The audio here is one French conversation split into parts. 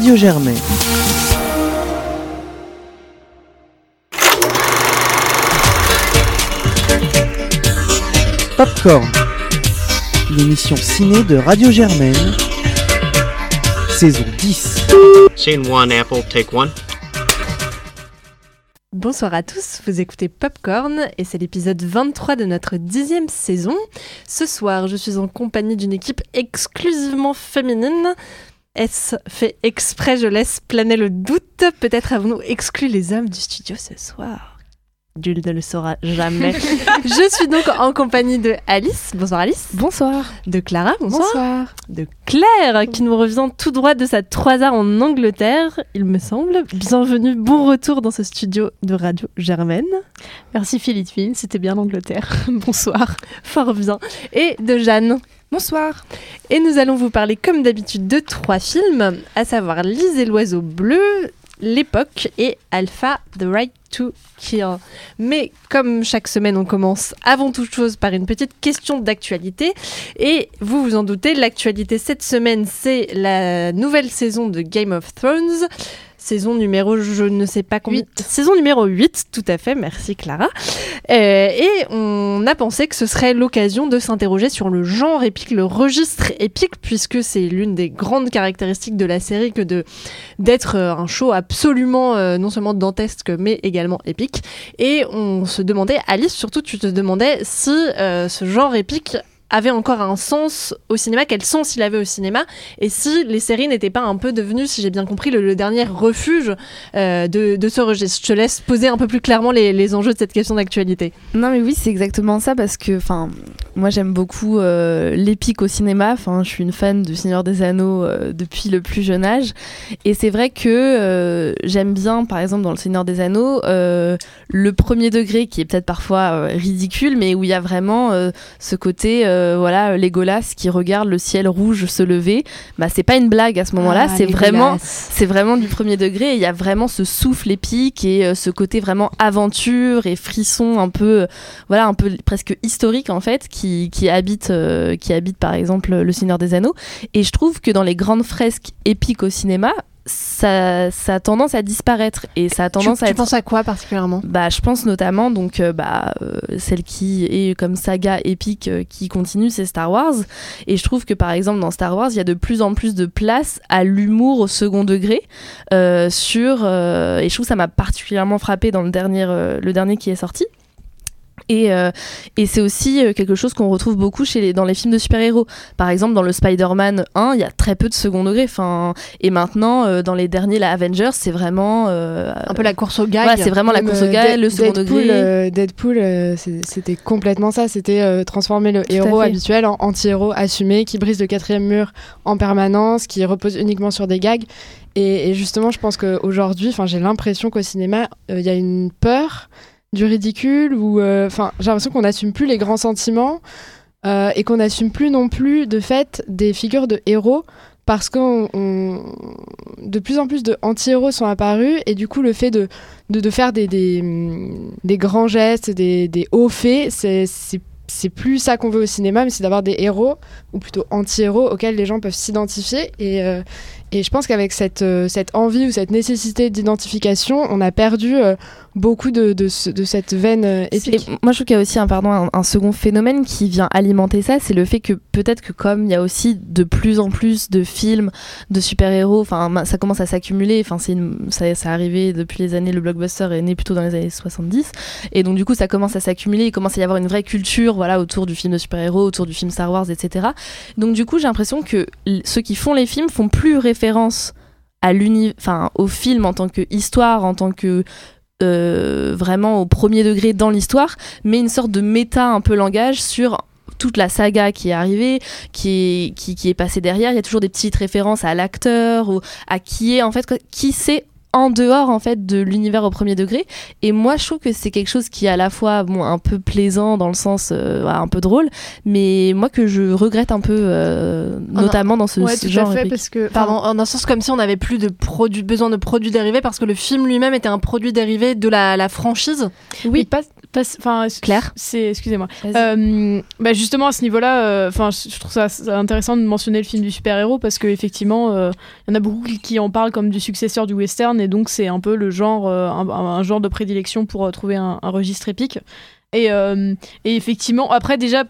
Radio Germaine. Popcorn, l'émission ciné de Radio Germaine, saison 10. Scene one, Apple, take one. Bonsoir à tous, vous écoutez Popcorn et c'est l'épisode 23 de notre dixième saison. Ce soir, je suis en compagnie d'une équipe exclusivement féminine. Est-ce fait exprès Je laisse planer le doute. Peut-être avons-nous exclu les hommes du studio ce soir. Jules ne le saura jamais. je suis donc en compagnie de Alice. Bonsoir Alice. Bonsoir. De Clara. Bonsoir. De Claire, qui nous revient tout droit de sa 3 heures en Angleterre, il me semble. Bienvenue, bon retour dans ce studio de Radio Germaine. Merci Philippine, c'était bien l'Angleterre. Bonsoir. Fort bien. Et de Jeanne. Bonsoir. Et nous allons vous parler comme d'habitude de trois films, à savoir Lise et l'oiseau bleu, L'époque et Alpha The Right to Kill. Mais comme chaque semaine, on commence avant toute chose par une petite question d'actualité. Et vous vous en doutez, l'actualité cette semaine, c'est la nouvelle saison de Game of Thrones saison numéro, je ne sais pas combien. Saison numéro 8, tout à fait, merci Clara. Euh, et on a pensé que ce serait l'occasion de s'interroger sur le genre épique, le registre épique, puisque c'est l'une des grandes caractéristiques de la série que de d'être euh, un show absolument euh, non seulement dantesque, mais également épique. Et on se demandait, Alice, surtout, tu te demandais si ce genre épique avait encore un sens au cinéma, quel sens il avait au cinéma, et si les séries n'étaient pas un peu devenues, si j'ai bien compris, le, dernier refuge euh, de, de, ce registre. Je te laisse poser un peu plus clairement les, les enjeux de cette question d'actualité. Non mais oui, c'est exactement ça, parce que moi j'aime beaucoup euh, l'épique au cinéma, je suis une fan du Seigneur des Anneaux euh, depuis le plus jeune âge, et c'est vrai que j'aime bien, par exemple, dans le Seigneur des Anneaux, le premier degré qui est peut-être parfois ridicule, mais où il y a vraiment ce côté euh, voilà Legolas qui regarde le ciel rouge se lever, bah c'est pas une blague à ce moment-là, Ah, c'est vraiment c'est vraiment du premier degré. Il y a vraiment ce souffle épique et euh, ce côté vraiment aventure et frisson un peu euh, voilà un peu presque historique en fait qui, qui habite euh, qui habite par exemple le Seigneur des Anneaux. Et je trouve que dans les grandes fresques épiques au cinéma ça, ça a tendance à disparaître et ça a tendance tu, à tu être penses à quoi particulièrement? Bah, je pense notamment donc euh, bah, euh, celle qui est comme saga épique euh, qui continue, c'est Star Wars. Et je trouve que par exemple dans Star Wars, il y a de plus en plus de place à l'humour au second degré. sur et je trouve que ça m'a particulièrement frappé dans le dernier, le dernier qui est sorti. Et, euh, et c'est aussi euh, quelque chose qu'on retrouve beaucoup chez les, dans les films de super-héros. Par exemple, dans le Spider-Man 1, il y a très peu de second degré. Et maintenant, euh, dans les derniers, la Avengers, c'est vraiment. euh, Un peu la course au gag. voilà, c'est vraiment la course au Dead- le second Deadpool, degré. Deadpool, c'était complètement ça. C'était transformer le héros habituel en anti-héros assumé, qui brise le quatrième mur en permanence, qui repose uniquement sur des gags. Et, et justement, je pense qu'aujourd'hui, j'ai l'impression qu'au cinéma, il y a une peur du ridicule, ou euh, enfin, j'ai l'impression qu'on n'assume plus les grands sentiments euh, et qu'on n'assume plus non plus de fait des figures de héros. Parce que de plus en plus de anti-héros sont apparus et du coup le fait de, de, faire des, des, des grands gestes, des, des hauts faits, c'est plus ça qu'on veut au cinéma, mais c'est d'avoir des héros, ou plutôt anti-héros, auxquels les gens peuvent s'identifier. Et, euh, et je pense qu'avec cette, cette envie ou cette nécessité d'identification, on a perdu beaucoup de, de, ce- de cette veine euh, épique. Et moi, je trouve qu'il y a aussi un, pardon, un, un second phénomène qui vient alimenter ça, c'est le fait que peut-être que comme il y a aussi de plus en plus de films de super-héros, enfin ça commence à s'accumuler, enfin c'est ça, ça est arrivé depuis les années, le blockbuster est né plutôt dans les années 70, et donc du coup ça commence à s'accumuler, il commence à y avoir une vraie culture, voilà, autour du film de super-héros, autour du film Star Wars, etc. Donc du coup j'ai l'impression que ceux qui font les films font plus référence à l'uni, enfin au film en tant que histoire, en tant que euh, vraiment au premier degré dans l'histoire, mais une sorte de méta un peu langage sur toute la saga qui est arrivée, qui est, qui, est passée derrière. Il y a toujours des petites références à l'acteur ou à qui est en fait, qui c'est en dehors en fait de l'univers au premier degré. Et moi je trouve que c'est quelque chose qui est à la fois bon un peu plaisant dans le sens euh, un peu drôle mais moi que je regrette un peu euh, Ah, notamment dans ce, Ouais, ce tout genre à fait, parce que, pardon, en un sens comme si on n'avait plus de produits, besoin de produits dérivés, parce que le film lui-même était un produit dérivé de la, la franchise. Oui, pas, Enfin, Claire c'est excusez-moi. Euh, bah justement à ce niveau-là, euh, enfin je trouve ça, ça intéressant de mentionner le film du super-héros parce que effectivement, euh, il y en a beaucoup qui- en parlent comme du successeur du western et donc c'est un peu le genre, euh, un, un genre de prédilection pour trouver un, un registre épique. Et, euh, et effectivement, après déjà,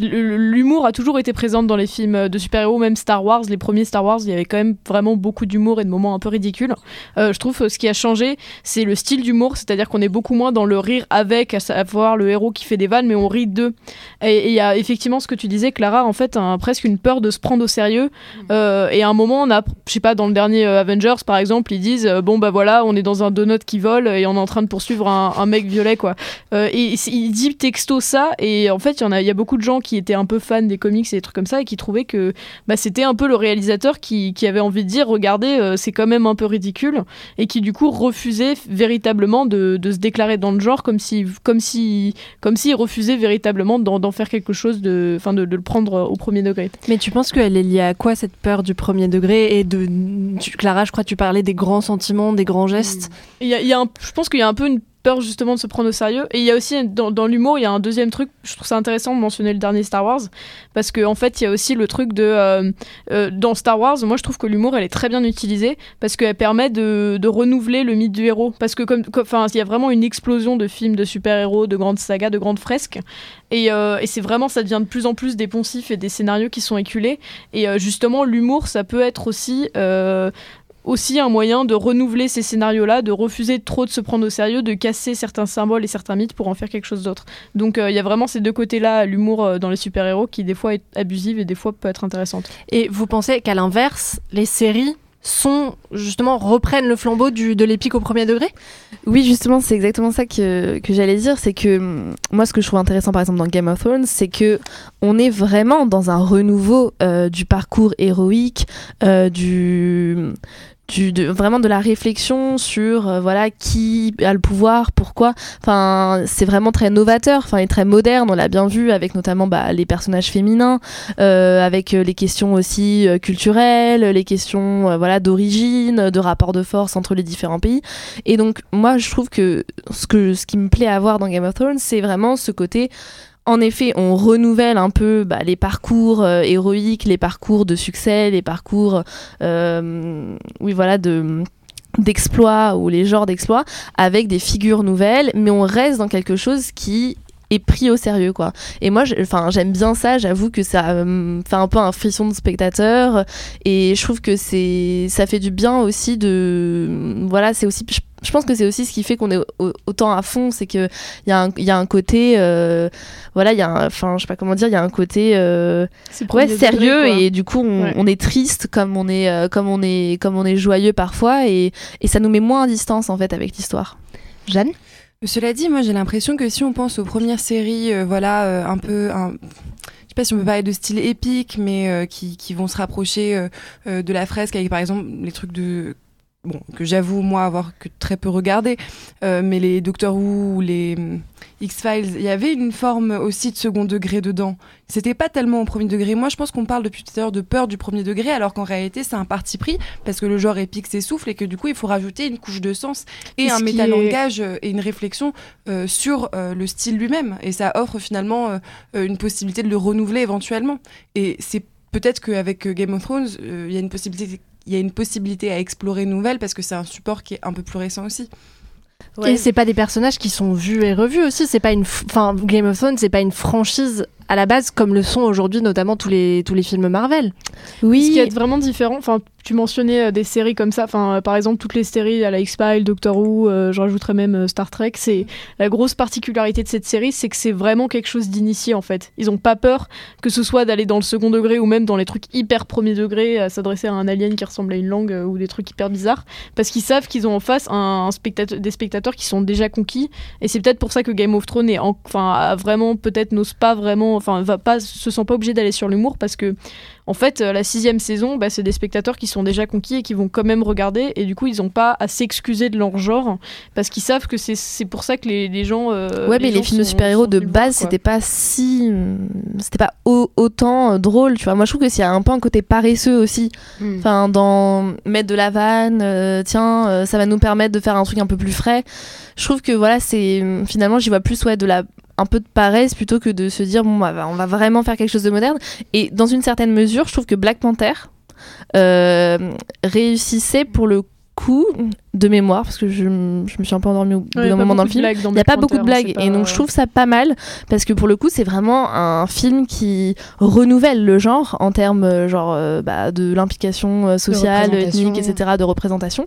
l'humour a toujours été présent dans les films de super-héros, même Star Wars, les premiers Star Wars, il y avait quand même vraiment beaucoup d'humour et de moments un peu ridicules. Euh, je trouve euh, ce qui a changé, c'est le style d'humour, c'est-à-dire qu'on est beaucoup moins dans le rire avec, à savoir le héros qui fait des vannes, mais on rit d'eux. Et il y a effectivement ce que tu disais, Clara, en fait, un- presque une peur de se prendre au sérieux. Euh, et à un moment, on a, je sais pas, dans le dernier Avengers, par exemple, ils disent bon bah voilà, on est dans un donut qui vole et on est en train de poursuivre un, un mec violet quoi. Et il dit texto ça, et en fait, il y en a, y a beaucoup de gens qui étaient un peu fans des comics et des trucs comme ça et qui trouvaient que bah, c'était un peu le réalisateur qui, qui avait envie de dire regardez, euh, c'est quand même un peu ridicule et qui du coup refusait véritablement de, de se déclarer dans le genre comme si comme si comme s'il refusait véritablement d'en d'en faire quelque chose de enfin de, de le prendre au premier degré Mais tu penses qu'elle est liée à quoi cette peur du premier degré et de tu- Clara, je crois que tu parlais des grands sentiments, des grands gestes. il y a, il y a un- je pense qu'il y a un peu une peur justement de se prendre au sérieux. Et il y a aussi dans, l'humour il y a un deuxième truc je trouve ça intéressant de mentionner le dernier Star Wars. Parce qu'en en fait il y a aussi le truc de euh, euh, dans Star Wars moi je trouve que l'humour elle est très bien utilisée. Parce qu'elle permet de, de renouveler le mythe du héros. Parce que comme enfin il y a vraiment une explosion de films de super-héros de grandes sagas de grandes fresques. Et, euh, et c'est vraiment ça devient de plus en plus des poncifs et des scénarios qui sont éculés. Et justement l'humour ça peut être aussi aussi un moyen de renouveler ces scénarios-là, de refuser trop de se prendre au sérieux, de casser certains symboles et certains mythes pour en faire quelque chose d'autre. Donc euh, il y a vraiment ces deux côtés-là, l'humour euh, dans les super-héros qui des fois est abusive et des fois peut être intéressante. Et vous pensez qu'à l'inverse, les séries sont justement reprennent le flambeau du, de l'épique au premier degré? Oui, justement, c'est exactement ça que, que j'allais dire. C'est que hum, moi, ce que je trouve intéressant, par exemple, dans Game of Thrones, c'est que on est vraiment dans un renouveau euh, du parcours héroïque, euh, du, du de, vraiment de la réflexion sur euh, voilà qui a le pouvoir, pourquoi. Enfin, c'est vraiment très novateur, enfin, et très moderne. On l'a bien vu avec notamment bah, les personnages féminins, euh, avec euh, les questions aussi euh, culturelles, les questions voilà d'origine, de rapport de force entre les différents pays. Et donc, moi, je trouve que ce, que ce qui me plaît à voir dans Game of Thrones, c'est vraiment ce côté. En effet, on renouvelle un peu bah, les parcours euh, héroïques, les parcours de succès, les parcours, euh, oui, voilà, de d'exploits ou les genres d'exploits avec des figures nouvelles, mais on reste dans quelque chose qui est pris au sérieux quoi. Et moi enfin j'aime bien ça j'avoue que ça euh, fait un peu un frisson de spectateur et je trouve que c'est ça fait du bien aussi de voilà c'est aussi je pense que c'est aussi ce qui fait qu'on est au- autant à fond c'est que il y, a un- il y a un côté euh, voilà il y a un- enfin je sais pas comment dire il y a un côté euh, C'est ouais sérieux degré, et du coup on, Ouais. on est triste comme on est euh, comme on est comme on est joyeux parfois et, et ça nous met moins à distance en fait avec l'histoire Jeanne? Cela dit, moi j'ai l'impression que si on pense aux premières séries, euh, voilà, euh, un peu. un- Je sais pas si on peut parler de style épique, mais euh, qui, qui vont se rapprocher euh, euh, de la fresque avec par exemple les trucs de. Bon, que j'avoue moi avoir que très peu regardé, euh, mais les Doctor Who ou les hum, X-Files, il y avait une forme aussi de second degré dedans. C'était pas tellement au premier degré. Moi je pense qu'on parle depuis tout à l'heure de peur du premier degré, alors qu'en réalité c'est un parti pris, parce que le genre épique s'essouffle et que du coup il faut rajouter une couche de sens et Et un qui est- métalangage euh, et une réflexion euh, sur euh, le style lui-même. Et ça offre finalement une possibilité de le renouveler éventuellement. Et c'est peut-être qu'avec Game of Thrones, il y a une possibilité. Il y a une possibilité à explorer une nouvelle parce que c'est un support qui est un peu plus récent aussi. Et c'est pas des personnages qui sont vus et revus aussi. C'est pas une, f- enfin Game of Thrones, c'est pas une franchise à la base comme le sont aujourd'hui notamment tous les tous les films Marvel. Ce oui qui est vraiment différent, enfin, tu mentionnais euh, des séries comme ça, enfin, euh, par exemple, toutes les séries à la X-Files, Doctor Who, euh, je rajouterais même euh, Star Trek, c'est la grosse particularité de cette série, c'est que c'est vraiment quelque chose d'initié en fait. Ils ont pas peur que ce soit d'aller dans le second degré ou même dans les trucs hyper premier degré, à s'adresser à un alien qui ressemble à une langue euh, ou des trucs hyper bizarres, parce qu'ils savent qu'ils ont en face un, un spectateur, des spectateurs qui sont déjà conquis, et c'est peut-être pour ça que Game of Thrones est en- enfin, a vraiment peut-être n'ose pas vraiment enfin, va pas, se sent pas obligé d'aller sur l'humour parce que, en fait, euh, la sixième saison, bah, c'est des spectateurs qui sont déjà conquis et qui vont quand même regarder, et du coup, ils ont pas à s'excuser de leur genre parce qu'ils savent que c'est c'est pour ça que les, les gens. euh, ouais, mais les films de super-héros de base, c'était pas si. C'était pas au- autant euh, drôle, tu vois. Moi, je trouve que s'il y a un peu un côté paresseux aussi. Mm. Enfin, dans mettre de la vanne, euh, tiens, euh, ça va nous permettre de faire un truc un peu plus frais. Je trouve que voilà, c'est. Finalement, j'y vois plus, ouais, de la un peu de paresse plutôt que de se dire bon bah, on va vraiment faire quelque chose de moderne. Et dans une certaine mesure je trouve que Black Panther euh, réussissait pour le coup de mémoire parce que je, je me suis un peu endormie au bout Ouais, d'un moment dans le beaucoup de film il n'y a pas beaucoup de blagues et donc je trouve ça pas mal parce que pour le coup c'est vraiment un film qui renouvelle le genre en termes euh, genre euh, bah, de l'implication euh, sociale, ethnique, etc. de représentation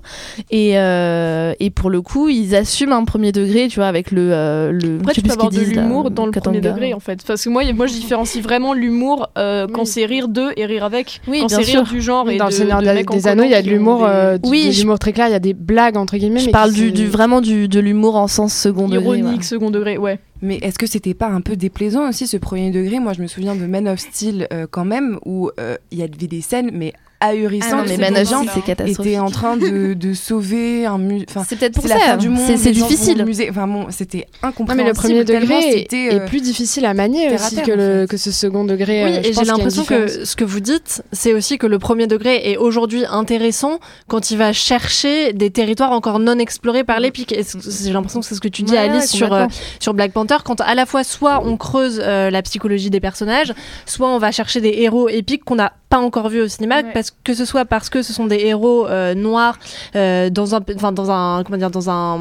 et, euh, et pour le coup ils assument un premier degré tu vois avec le, euh, le Après, tu peux avoir qu'ils de l'humour dans le premier Katanga. degré, en fait. Parce que moi, moi je différencie vraiment l'humour euh, quand Oui. c'est rire d'eux et rire avec. Oui, quand c'est rire du genre et Dans le de, Seigneur de des, Anneaux, il y a de euh, de l'humour très clair. Il y a des blagues entre guillemets. je mais parle du, vraiment du, de l'humour en sens second degré ironique, voilà. second degré, ouais. Mais est-ce que c'était pas un peu déplaisant aussi ce premier degré? Moi, je me souviens de Man of Steel euh, quand même, où euh, il y avait des scènes mais ahurissantes. Ah non, mais où Man les of gens Steel, c'est catastrophique étaient en train de, de sauver un musée. Enfin, c'est peut-être pour ça la fin du monde. c'est difficile musée. Enfin bon, c'était Non, incompréhensible. mais le premier degré est, euh, est plus difficile à manier terre à aussi terre, que, en le, fait. que ce second degré. Oui, euh, et j'ai a l'impression que ce que vous dites, c'est aussi que le premier degré est aujourd'hui intéressant quand il va chercher des territoires encore non explorés par c- J'ai l'impression que c'est ce que tu dis, Ouais, Alice, ouais, sur, euh, sur Black Panther, quand à la fois soit on creuse euh, la psychologie des personnages, soit on va chercher des héros épiques qu'on n'a pas encore vus au cinéma, Ouais. parce que ce soit parce que ce sont des héros euh, noirs euh, dans un, enfin dans un, comment dire, dans un,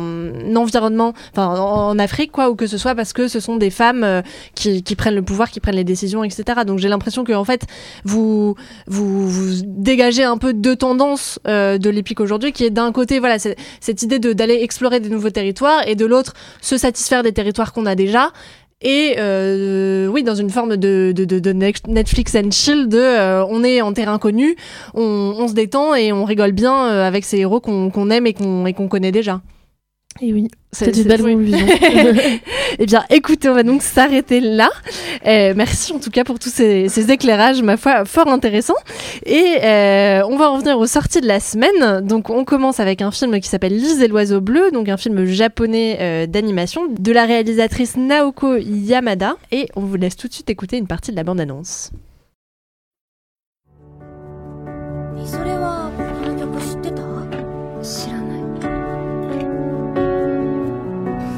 environnement, enfin en, en Afrique quoi, ou que ce soit parce que ce sont des femmes euh, qui, qui prennent le pouvoir, qui prennent les décisions, etc. Donc j'ai l'impression que en fait vous, vous vous dégagez un peu deux tendances de l'épique aujourd'hui, qui est d'un côté voilà cette idée de d'aller explorer des nouveaux territoires et de l'autre se satisfaire des territoires qu'on a déjà. Et euh, oui, dans une forme de, de, de, de Netflix and chill, de euh, on est en terrain connu, on, on se détend et on rigole bien euh, avec ces héros qu'on aime et qu'on connaît déjà. Et oui C'est une belle conclusion Eh bien, écoutez, on va donc s'arrêter là. Euh, merci en tout cas pour tous ces, ces éclairages, ma foi, fort intéressants. Et euh, on va revenir aux sorties de la semaine. Donc, on commence avec un film qui s'appelle Lise et l'oiseau bleu, donc un film japonais euh, d'animation de la réalisatrice Naoko Yamada. Et on vous laisse tout de suite écouter une partie de la bande-annonce.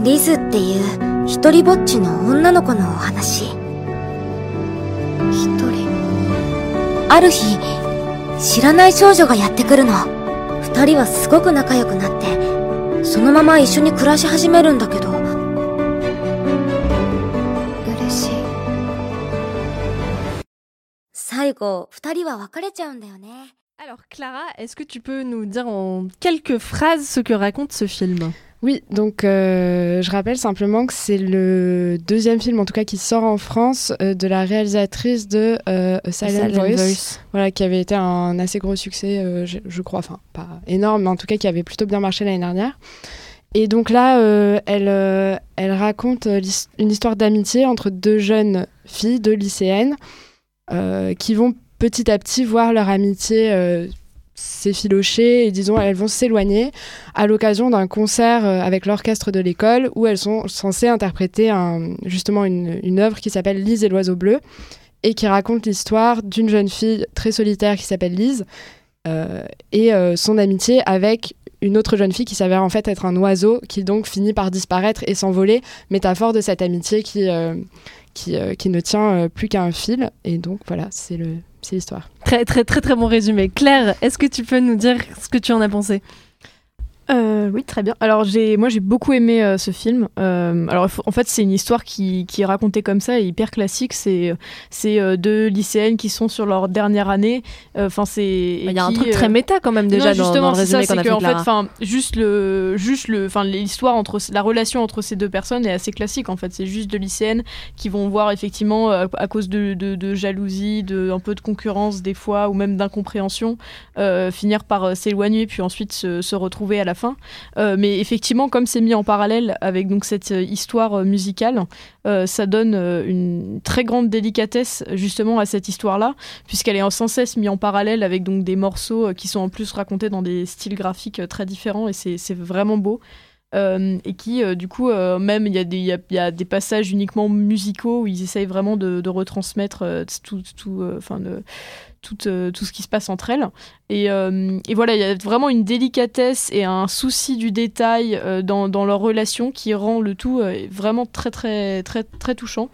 リズっていう一人ぼっちの女の子のお話。一人。ある日知らない少女がやってくるの。二人はすごく仲良くなってそのまま一緒に暮らし始めるんだけど。嬉しい。最後二人は別れちゃうんだよね。Alors, Clara, est-ce que tu peux nous dire en quelques phrases ce que raconte ce film? Oui, donc euh, je rappelle simplement que c'est le deuxième film, en tout cas, qui sort en France euh, de la réalisatrice de euh, A Silent, Silent Voice, Voice. Voilà, qui avait été un assez gros succès, je, je crois, enfin pas énorme, mais en tout cas qui avait plutôt bien marché l'année dernière. Et donc là, elle, elle raconte une histoire d'amitié entre deux jeunes filles, deux lycéennes, qui vont petit à petit voir leur amitié s'effilocher et disons elles vont s'éloigner à l'occasion d'un concert euh, avec l'orchestre de l'école où elles sont censées interpréter un- justement une, œuvre qui s'appelle Lise et l'oiseau bleu et qui raconte l'histoire d'une jeune fille très solitaire qui s'appelle Lise euh, et euh, son amitié avec une autre jeune fille qui s'avère en fait être un oiseau qui donc finit par disparaître et s'envoler, métaphore de cette amitié qui, qui, euh, qui ne tient euh, plus qu'à un fil. Et donc voilà, c'est c'est l'histoire. Très, très, très, très bon résumé. Claire, est-ce que tu peux nous dire ce que tu en as pensé? Euh, oui, très bien. Alors, j'ai, moi, j'ai beaucoup aimé euh, ce film. Euh, alors, en fait, c'est une histoire qui, qui est racontée comme ça, et hyper classique. C'est, c'est deux lycéennes qui sont sur leur dernière année. Enfin, c'est. Il y a un truc très méta quand même déjà non, dans, justement, dans le ça, c'est a que, fait en fait, Clara. enfin, juste le, juste le, enfin, l'histoire entre la relation entre ces deux personnes est assez classique. En fait, c'est juste deux lycéennes qui vont voir effectivement à, cause de, de, de jalousie, de un peu de concurrence des fois, ou même d'incompréhension, finir par s'éloigner, puis ensuite se, se retrouver à la Euh, mais effectivement, comme c'est mis en parallèle avec donc cette euh, histoire euh, musicale, ça donne une très grande délicatesse justement à cette histoire-là, puisqu'elle est sans cesse mise en parallèle avec donc des morceaux qui sont en plus racontés dans des styles graphiques très différents et c'est vraiment beau. Et qui, du coup, même il y, a des- passages uniquement musicaux où ils essayent vraiment de, retransmettre tout, tout, enfin, tout, euh, tout ce qui se passe entre elles. Et, euh, et voilà, il y a vraiment une délicatesse et un souci du détail euh, dans, dans leur relation qui rend le tout euh, vraiment très, très, très, très touchant.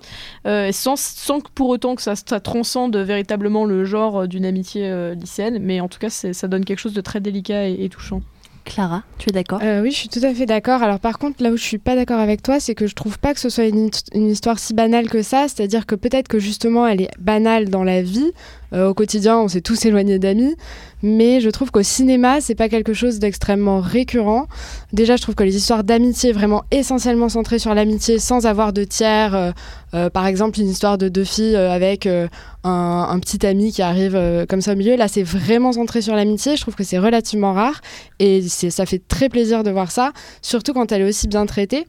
Euh, sans, sans que pour autant que ça, ça transcende véritablement le genre d'une amitié euh, lycéenne, mais en tout cas, ça donne quelque chose de très délicat et, et touchant. Clara, tu es d'accord? Euh, oui, je suis tout à fait d'accord. Alors par contre, là où je suis pas d'accord avec toi, c'est que je trouve pas que ce soit une, une histoire si banale que ça. C'est-à-dire que peut-être que justement, elle est banale dans la vie. Euh, au quotidien, on s'est tous éloignés d'amis. Mais je trouve qu'au cinéma, c'est pas quelque chose d'extrêmement récurrent. Déjà, je trouve que les histoires d'amitié, vraiment essentiellement centrées sur l'amitié, sans avoir de tiers. euh, euh, par exemple, une histoire de deux filles avec un, un petit ami qui arrive comme ça au milieu. Là, c'est vraiment centré sur l'amitié. Je trouve que c'est relativement rare. Et ça fait très plaisir de voir ça, surtout quand elle est aussi bien traitée.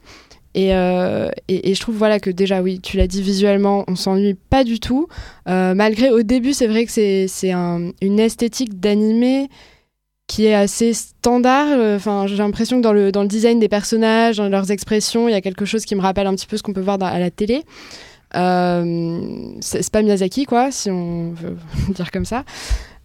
Et, euh, et, je trouve voilà que déjà oui, tu l'as dit visuellement, on s'ennuie pas du tout. Euh, malgré au début, c'est vrai que c'est c'est un- une esthétique d'animé qui est assez standard. Enfin, j'ai l'impression que dans le dans le design des personnages, dans leurs expressions, il y a quelque chose qui me rappelle un petit peu ce qu'on peut voir à la télé. Euh, c'est pas Miyazaki quoi, si on veut dire comme ça.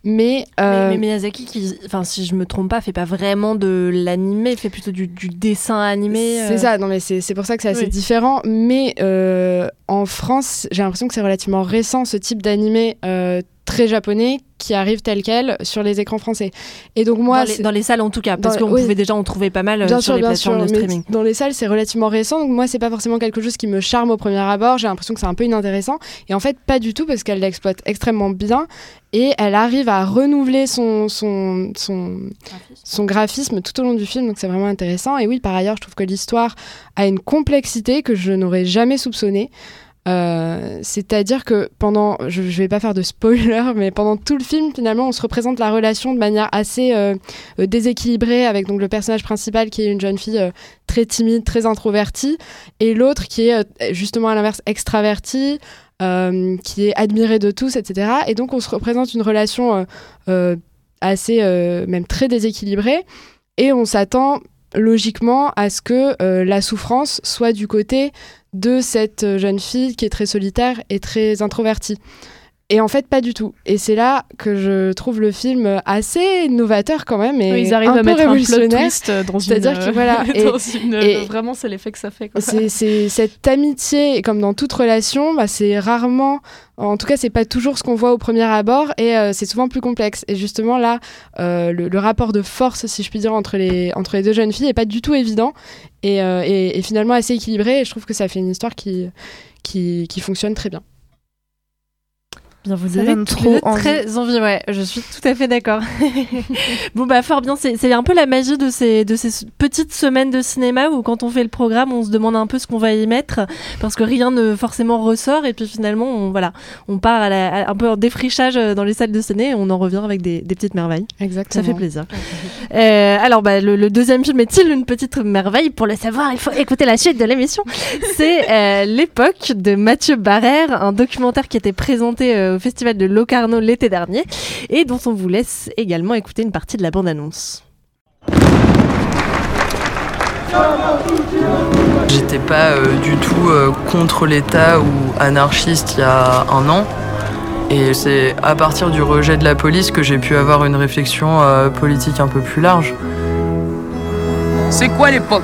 Mais, euh, mais, mais Miyazaki, qui, enfin, si je me trompe pas, fait pas vraiment de l'animé, fait plutôt du, du dessin animé. C'est euh. ça, non mais c'est c'est pour ça que c'est assez Oui. différent. Mais euh, en France, j'ai l'impression que c'est relativement récent ce type d'animé euh, très japonais qui arrive tel quel sur les écrans français. Et donc moi, dans, les, c'est- dans les salles en tout cas, parce qu'on oui. pouvait déjà en trouver pas mal euh, Bien sur sûr, les plateformes sûr, de streaming. dans les salles, c'est relativement récent, donc moi, c'est pas forcément quelque chose qui me charme au premier abord. J'ai l'impression que c'est un peu inintéressant. Et en fait, pas du tout, parce qu'elle l'exploite extrêmement bien et elle arrive à renouveler son, son, son, son graphisme tout au long du film, donc c'est vraiment intéressant. Et oui, par ailleurs, je trouve que l'histoire a une complexité que je n'aurais jamais soupçonnée. Euh, C'est-à-dire que pendant, je, je vais pas faire de spoiler, mais pendant tout le film, finalement, on se représente la relation de manière assez euh, euh, déséquilibrée avec donc le personnage principal qui est une jeune fille très timide, très introvertie, et l'autre qui est justement à l'inverse extravertie, qui est admirée de tous, etc. Et donc on se représente une relation assez, même très déséquilibrée, et on s'attend logiquement à ce que euh, la souffrance soit du côté de cette euh, jeune fille qui est très solitaire et très introvertie. Et en fait, pas du tout. Et c'est là que je trouve le film assez novateur quand même et Oui, ils arrivent un à peu mettre un plot twist euh, dans une. C'est-à-dire que voilà, et- dans une- et- vraiment, c'est l'effet que ça fait. C'est cette amitié, comme dans toute relation, bah, c'est rarement, en tout cas, c'est pas toujours ce qu'on voit au premier abord, et euh, c'est souvent plus complexe. Et justement là, euh, le, le rapport de force, si je puis dire, entre les entre les deux jeunes filles est pas du tout évident, et, euh, et- et finalement assez équilibré. Et je trouve que ça fait une histoire qui qui, qui fonctionne très bien. Bien, vous Ça donnez donne tous trop envie. très envie, ouais, je suis tout à fait d'accord. bon, bah, fort bien, c'est un peu la magie de ces, de ces petites semaines de cinéma où, quand on fait le programme, on se demande un peu ce qu'on va y mettre parce que rien ne forcément ressort et puis finalement, on, voilà, on part à la- à- un peu en défrichage euh, dans les salles de ciné et on en revient avec des, des petites merveilles. Exactement. Ça fait plaisir. Euh, alors, bah, le, le deuxième film est-il une petite merveille? Pour le savoir, il faut écouter la suite de l'émission. C'est euh, L'époque de Mathieu Barrère, un documentaire qui était présenté euh, au Festival de Locarno l'été dernier et dont on vous laisse également écouter une partie de la bande-annonce. J'étais pas euh, du tout euh, contre l'État ou anarchiste il y a un an. Et c'est à partir du rejet de la police que j'ai pu avoir une réflexion euh, politique un peu plus large. C'est quoi l'époque?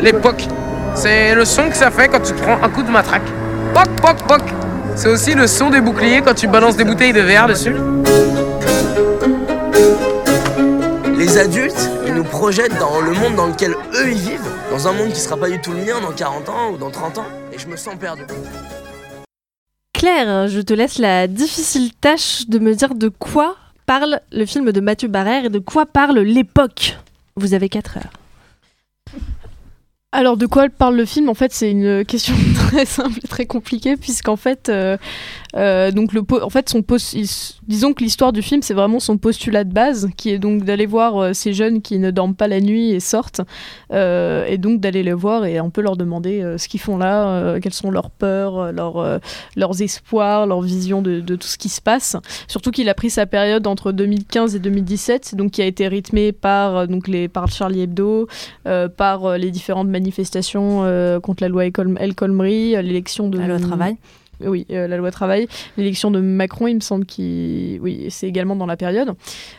L'époque, c'est le son que ça fait quand tu te prends un coup de matraque. Poc, poc, poc. C'est aussi le son des boucliers quand tu balances des bouteilles de verre dessus. Les adultes, ils nous projettent dans le monde dans lequel eux ils vivent, dans un monde qui sera pas du tout le mien dans 40 ans ou dans 30 ans, et je me sens perdu. Claire, je te laisse la difficile tâche de me dire de quoi parle le film de Mathieu Barrère et de quoi parle l'époque. Vous avez 4 heures. Alors de quoi parle le film? En fait, c'est une question très simple et très compliquée puisqu'en fait, euh, euh, donc le en fait son post disons que l'histoire du film c'est vraiment son postulat de base qui est donc d'aller voir euh, ces jeunes qui ne dorment pas la nuit et sortent et donc d'aller les voir et un peu leur demander ce qu'ils font là, quelles sont leurs peurs, leurs leurs espoirs, leurs visions de, de, tout ce qui se passe. Surtout qu'il a pris sa période entre 2015 et 2017, donc qui a été rythmée par donc les par Charlie Hebdo, par les différentes manifestations euh, contre la loi El Khomri, euh, l'élection de la loi travail. Oui, euh, la loi travail, l'élection de Macron, il me semble qu'il, oui, c'est également dans la période.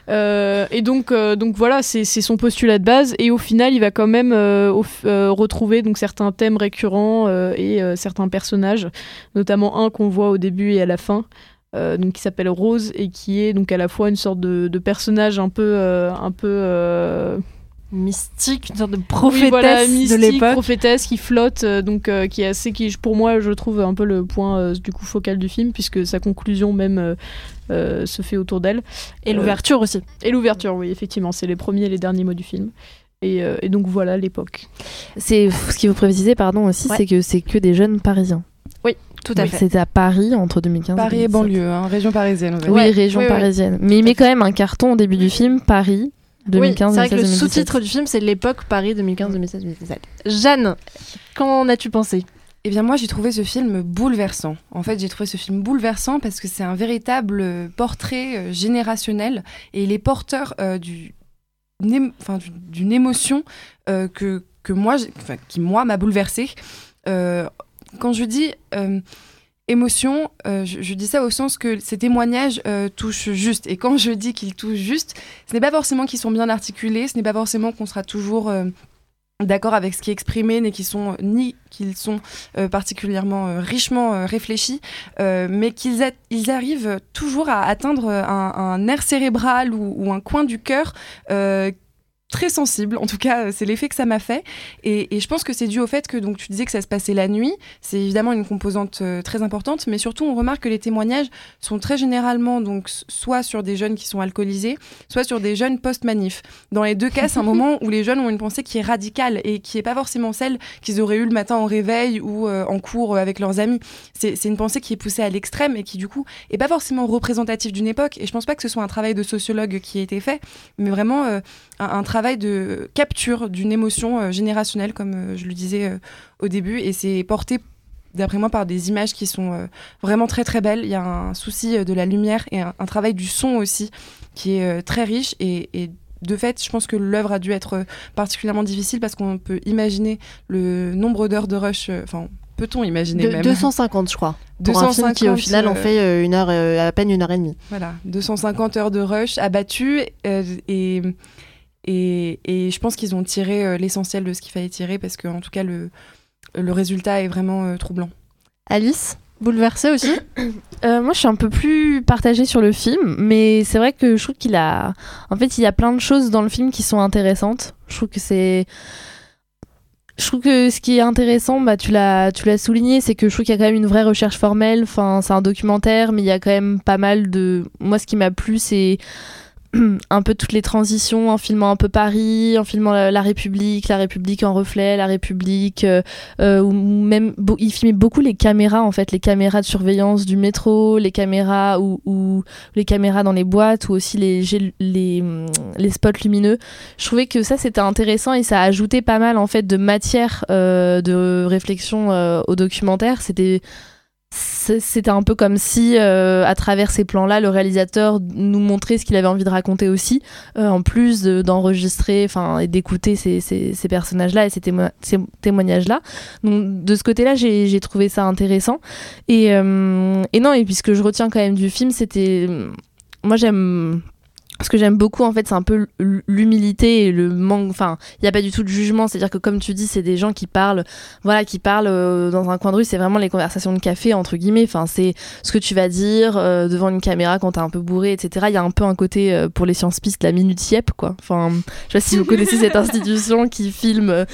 et donc, donc voilà, c'est son postulat de base. Et au final, il va quand même retrouver donc certains thèmes récurrents et certains personnages, notamment un qu'on voit au début et à la fin. donc qui s'appelle Rose et qui est donc à la fois une sorte de, de personnage un peu un peu mystique, une sorte de prophétesse de l'époque. prophétesse qui flotte, euh, donc euh, qui est assez, qui pour moi je trouve un peu le point euh, du coup focal du film puisque sa conclusion même se fait autour d'elle. Et l'ouverture aussi. Et l'ouverture, oui, effectivement, c'est les premiers et les derniers mots du film. Et, et donc voilà l'époque. C'est ce qu'il faut préciser, pardon aussi, c'est que c'est que des jeunes parisiens. Oui, tout à fait. C'était à Paris entre 2015 Paris et, banlieue, hein, région parisienne. Oui, région parisienne. Mais il met quand même un carton au début du film, Paris, 2015, oui, c'est vrai que le sous-titre du film, c'est l'époque Paris 2015, 2016, 2017. Jeanne, qu'en as-tu pensé? Eh bien moi j'ai trouvé ce film bouleversant. En fait j'ai trouvé ce film bouleversant parce que c'est un véritable euh, portrait euh, générationnel et il est porteur euh, du, enfin, d'une émotion que, que moi, qui moi m'a bouleversée. quand je dis émotion, euh, je, dis ça au sens que ces témoignages euh, touchent juste. Et quand je dis qu'ils touchent juste, ce n'est pas forcément qu'ils sont bien articulés, ce n'est pas forcément qu'on sera toujours euh, d'accord avec ce qui est exprimé, ni qu'ils sont, particulièrement richement réfléchis, mais qu'ils ils arrivent toujours à atteindre un, un nerf cérébral ou, ou, un coin du cœur très sensible. En tout cas, c'est l'effet que ça m'a fait. Et, je pense que c'est dû au fait que donc tu disais que ça se passait la nuit. C'est évidemment une composante euh, très importante, mais surtout on remarque que les témoignages sont très généralement donc soit sur des jeunes qui sont alcoolisés, soit sur des jeunes post-manif. Dans les deux cas, c'est un moment où les jeunes ont une pensée qui est radicale et qui n'est pas forcément celle qu'ils auraient eu le matin au réveil ou euh, en cours avec leurs amis. C'est une pensée qui est poussée à l'extrême et qui du coup est pas forcément représentative d'une époque. Et je pense pas que ce soit un travail de sociologue qui a été fait, mais vraiment euh, un, un travail de capture d'une émotion euh, générationnelle, comme euh, je le disais euh, au début, et c'est porté d'après moi par des images qui sont vraiment très très belles. Il y a un souci de la lumière et un, travail du son aussi qui est très riche et, de fait, je pense que l'œuvre a dû être particulièrement difficile parce qu'on peut imaginer le nombre d'heures de rush. Enfin, peut-on imaginer même? 250, je crois. 250 qui au final en fait une heure, à peine une heure et demie. Voilà, 250 heures de rush abattues et et, je pense qu'ils ont tiré euh, l'essentiel de ce qu'il fallait tirer parce que, en tout cas, le, le résultat est vraiment euh, troublant. Alice Bouleversée aussi euh, Moi, je suis un peu plus partagée sur le film, mais c'est vrai que je trouve qu'il a. En fait, il y a plein de choses dans le film qui sont intéressantes. Je trouve que c'est. Je trouve que ce qui est intéressant, bah, tu l'as, tu l'as souligné, c'est que je trouve qu'il y a quand même une vraie recherche formelle. Enfin, c'est un documentaire, mais il y a quand même pas mal de. Moi, ce qui m'a plu, c'est un peu toutes les transitions en filmant un peu Paris, en filmant la, République, la République en reflet, la République, euh, euh, ou même il filmait beaucoup les caméras en fait, les caméras de surveillance du métro, les caméras ou, les caméras dans les boîtes ou aussi les, les, les spots lumineux. Je trouvais que ça c'était intéressant et ça a ajouté pas mal en fait de matière euh, de réflexion au documentaire. C'était c'était un peu comme si, euh, à travers ces plans-là, le réalisateur nous montrait ce qu'il avait envie de raconter aussi, euh, en plus d'enregistrer, enfin, et d'écouter ces, ces, personnages-là et ces, témoignages-là. Donc, de ce côté-là, j'ai trouvé ça intéressant. Et, euh, et non, et puis je retiens quand même du film, c'était, moi, j'aime ce que j'aime beaucoup en fait c'est un peu l'humilité et le manque enfin il n'y a pas du tout de jugement. C'est à dire que comme tu dis c'est des gens qui parlent voilà qui parlent euh, dans un coin de rue c'est vraiment les conversations de café entre guillemets. Enfin c'est ce que tu vas dire euh, devant une caméra quand t'es un peu bourré etc il y a un peu un côté euh, pour les sciences pistes la minute yep quoi. Enfin je sais pas si vous connaissez cette institution qui filme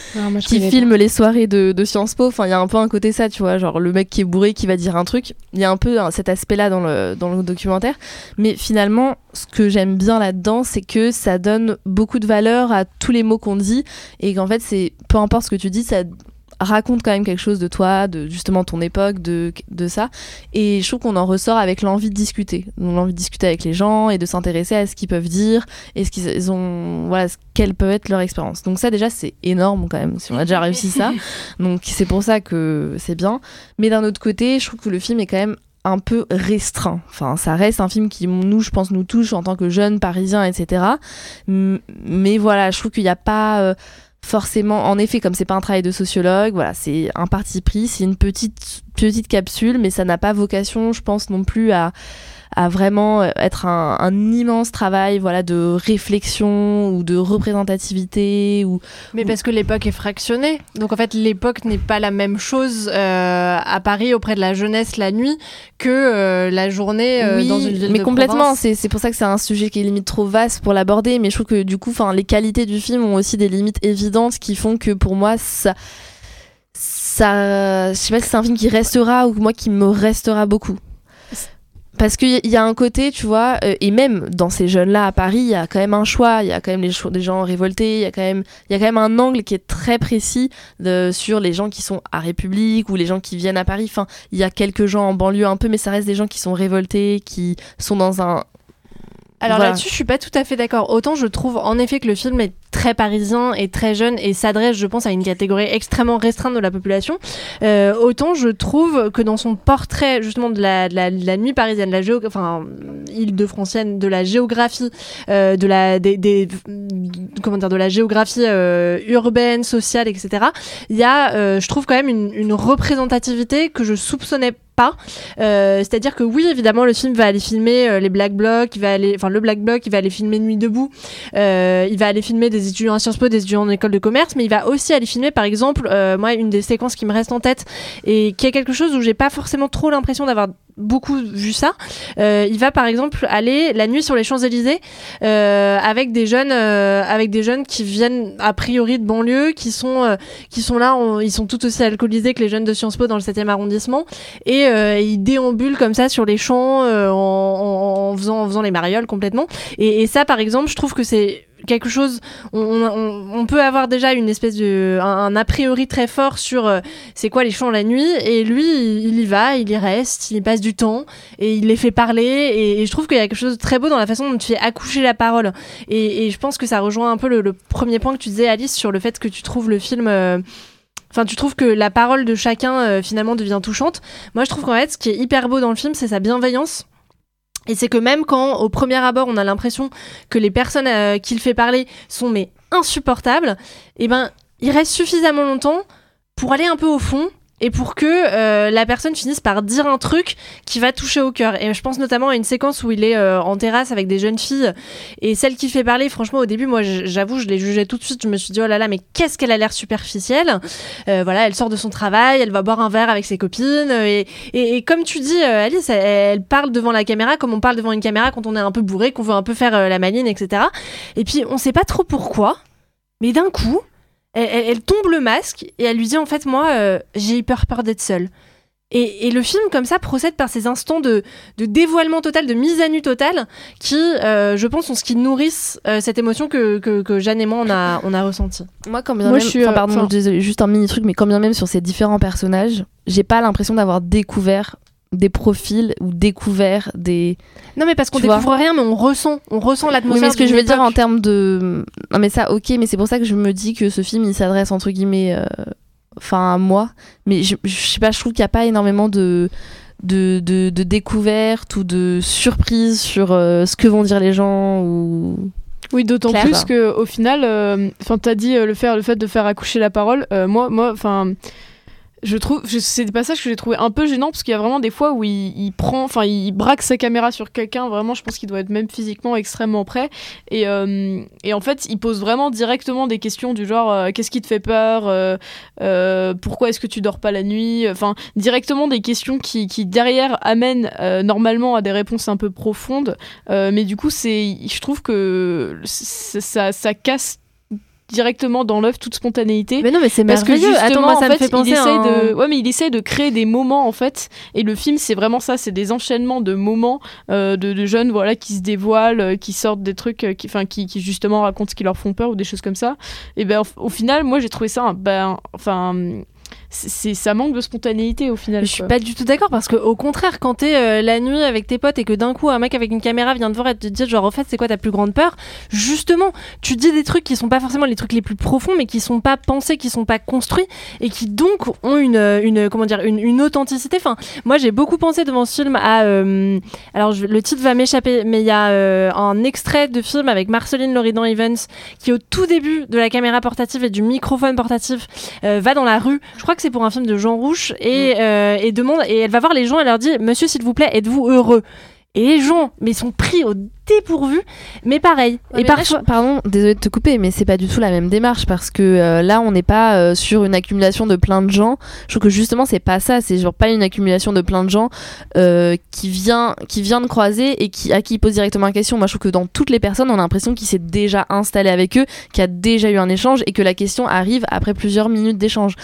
qui filme les soirées de, de Sciences Po. Enfin il y a un peu un côté ça tu vois. Genre le mec qui est bourré qui va dire un truc. Il y a un peu cet aspect là dans le dans le documentaire. Mais finalement ce que j'aime bien là-dedans, c'est que ça donne beaucoup de valeur à tous les mots qu'on dit et qu'en fait, c'est peu importe ce que tu dis, ça raconte quand même quelque chose de toi, de justement ton époque, de, de ça. Et je trouve qu'on en ressort avec l'envie de discuter. L'envie de discuter avec les gens et de s'intéresser à ce qu'ils peuvent dire et ce qu'ils ont, voilà, quelle peut être leur expérience. Donc ça déjà c'est énorme quand même, si on a déjà réussi ça. Donc c'est pour ça que c'est bien. Mais d'un autre côté, je trouve que le film est quand même un peu restreint. Enfin, ça reste un film qui, nous, je pense, nous touche en tant que jeunes parisiens, etc. Mais voilà, je trouve qu'il n'y a pas... Euh, forcément, en effet, comme c'est pas un travail de sociologue, voilà, c'est un parti pris, c'est une petite petite capsule, mais ça n'a pas vocation, je pense non plus à à vraiment euh, être un, un, immense travail voilà de réflexion ou de représentativité ou mais parce que l'époque est fractionnée. Donc en fait l'époque n'est pas la même chose euh, à Paris auprès de la jeunesse la nuit que euh, la journée oui, dans une ville mais de complètement. c'est pour ça que c'est un sujet qui est limite trop vaste pour l'aborder mais je trouve que du coup enfin les qualités du film ont aussi des limites évidentes qui font que pour moi ça ça je sais pas si c'est un film qui restera ou moi qui me restera beaucoup parce qu'il y a un côté, tu vois, euh, et même dans ces jeunes-là à Paris, il y a quand même un choix, il y a quand même des gens révoltés, il y a quand même, y a quand même un angle qui est très précis sur les gens qui sont à République ou les gens qui viennent à Paris. Enfin, il y a quelques gens en banlieue un peu, mais ça reste des gens qui sont révoltés, qui sont dans un alors là-dessus, je suis pas tout à fait d'accord. Autant je trouve en effet que le film est très parisien et très jeune et s'adresse, je pense, à une catégorie extrêmement restreinte de la population. Euh, autant je trouve que dans son portrait justement de la, de la, nuit parisienne, la géo, enfin île-de-francienne, de la géographie, euh, de la des, des, comment dire, de la géographie euh, urbaine, sociale, etc. Il y a, euh, je trouve quand même une, une représentativité que je soupçonnais Euh, c'est-à-dire que oui, évidemment, le film va aller filmer euh, les Black Blocs, il va aller, enfin le Black Bloc, il va aller filmer Nuit debout, euh, il va aller filmer des étudiants à Sciences Po, des étudiants en école de commerce, mais il va aussi aller filmer, par exemple, moi, une des séquences qui me reste en tête et qui est quelque chose où j'ai pas forcément trop l'impression d'avoir beaucoup vu ça. Euh, il va par exemple aller la nuit sur les Champs-Élysées euh, avec des jeunes euh, avec des jeunes qui viennent a priori de banlieue qui sont qui sont là ils sont tout aussi alcoolisés que les jeunes de Sciences Po dans le 7e arrondissement et ils déambulent comme ça sur les champs en, en, faisant en faisant les marioles complètement et, et ça par exemple je trouve que c'est quelque chose. On, peut avoir déjà une espèce de un, a priori très fort sur euh, c'est quoi les chants la nuit et lui il, y va, il y reste, il passe du temps et il les fait parler et, je trouve qu'il y a quelque chose de très beau dans la façon dont tu fais accoucher la parole et, je pense que ça rejoint un peu le, premier point que tu disais Alice sur le fait que tu trouves le film euh, Enfin, tu trouves que la parole de chacun euh, finalement devient touchante. Moi, je trouve qu'en fait, ce qui est hyper beau dans le film, c'est sa bienveillance et c'est que même quand, au premier abord, on a l'impression que les personnes qu'il fait parler sont mais insupportables, eh ben, il reste suffisamment longtemps pour aller un peu au fond et pour que euh, la personne finisse par dire un truc qui va toucher au cœur. Et je pense notamment à une séquence où il est euh, en terrasse avec des jeunes filles et celle qui fait parler, franchement, au début, moi, j'avoue, je l'ai jugée tout de suite. Je me suis dit, oh là là, mais qu'est-ce qu'elle a l'air superficielle? Euh, voilà, elle sort de son travail, elle va boire un verre avec ses copines. Et, comme tu dis, Alice, elle, parle devant la caméra comme on parle devant une caméra quand on est un peu bourré, qu'on veut un peu faire la maline, etc. Et puis, on sait pas trop pourquoi, mais d'un coup, elle, tombe le masque et elle lui dit en fait moi euh, j'ai hyper peur d'être seule. Et, le film, comme ça, procède par ces instants de, dévoilement total, de mise à nu totale, qui, euh, je pense, sont ce qui nourrissent euh, cette émotion que, que, Jeanne et moi, on a, on a ressenti. Moi, quand bien même, je suis, pardon, juste un mini truc, mais quand bien même sur ces différents personnages, j'ai pas l'impression d'avoir découvert des profils ou découvert des non mais parce qu'on découvre rien mais on ressent on ressent l'atmosphère oui, mais ce que je veux dire en termes de non mais ça ok mais c'est pour ça que je me dis que ce film il s'adresse entre guillemets euh, enfin à moi. Mais je, je sais pas je trouve qu'il n'y a pas énormément de de, de, de découverte ou de surprise sur euh, ce que vont dire les gens ou oui, d'autant plus que au final, euh, enfin, tu t'as dit le, faire, le fait de faire accoucher la parole. moi, moi, enfin, je trouve c'est des passages que j'ai trouvé un peu gênants parce qu'il y a vraiment des fois où il, prend enfin il braque sa caméra sur quelqu'un vraiment je pense qu'il doit être même physiquement extrêmement prêt et, euh, et en fait il pose vraiment directement des questions du genre euh, qu'est-ce qui te fait peur euh, pourquoi est-ce que tu dors pas la nuit enfin directement des questions qui, qui derrière amènent normalement à des réponses un peu profondes. Mais du coup c'est je trouve que ça, ça casse directement dans l'œuvre toute spontanéité. Mais non, mais c'est Parce que merveilleux. Attends, moi, ça en me fait, penser il à essaye un- de, ouais, mais il essaye de créer des moments en fait. Et le film, c'est vraiment ça, c'est des enchaînements de moments euh, de, de jeunes, voilà, qui se dévoilent, euh, qui sortent des trucs, euh, qui, enfin, qui, qui justement racontent ce qui leur font peur ou des choses comme ça. Et ben, au, au final, moi, j'ai trouvé ça, un- ben, enfin, c'est, ça manque de spontanéité au final. Je suis pas du tout d'accord parce que au contraire, quand t'es euh, la nuit avec tes potes et que d'un coup un mec avec une caméra vient te voir et te dit genre en fait c'est quoi ta plus grande peur, justement tu dis des trucs qui sont pas forcément les trucs les plus profonds mais qui sont pas pensés, qui sont pas construits et qui donc ont une, euh, une comment dire une, une authenticité. Enfin moi j'ai beaucoup pensé devant ce film à euh, alors je- le titre va m'échapper mais il y a euh, un extrait de film avec Marceline Loridan Evans qui au tout début de la caméra portative et du microphone portatif va dans la rue. Je crois que c'est pour un film de Jean Rouche et, euh, et demande et elle va voir les gens. Elle leur dit Monsieur, s'il vous plaît, êtes-vous heureux? Et les gens, mais sont pris au dépourvu. Mais pareil. Ouais, et mais là, parfois. je- pardon, désolé de te couper, mais c'est pas du tout la même démarche parce que euh, là, on n'est pas euh, sur une accumulation de plein de gens. Je trouve que justement, c'est pas ça. C'est genre pas une accumulation de plein de gens euh, qui vient, qui vient de croiser et qui à qui il pose directement une question. Moi, je trouve que dans toutes les personnes, on a l'impression qu'il s'est déjà installé avec eux, qu'il y a déjà eu un échange et que la question arrive après plusieurs minutes d'échange.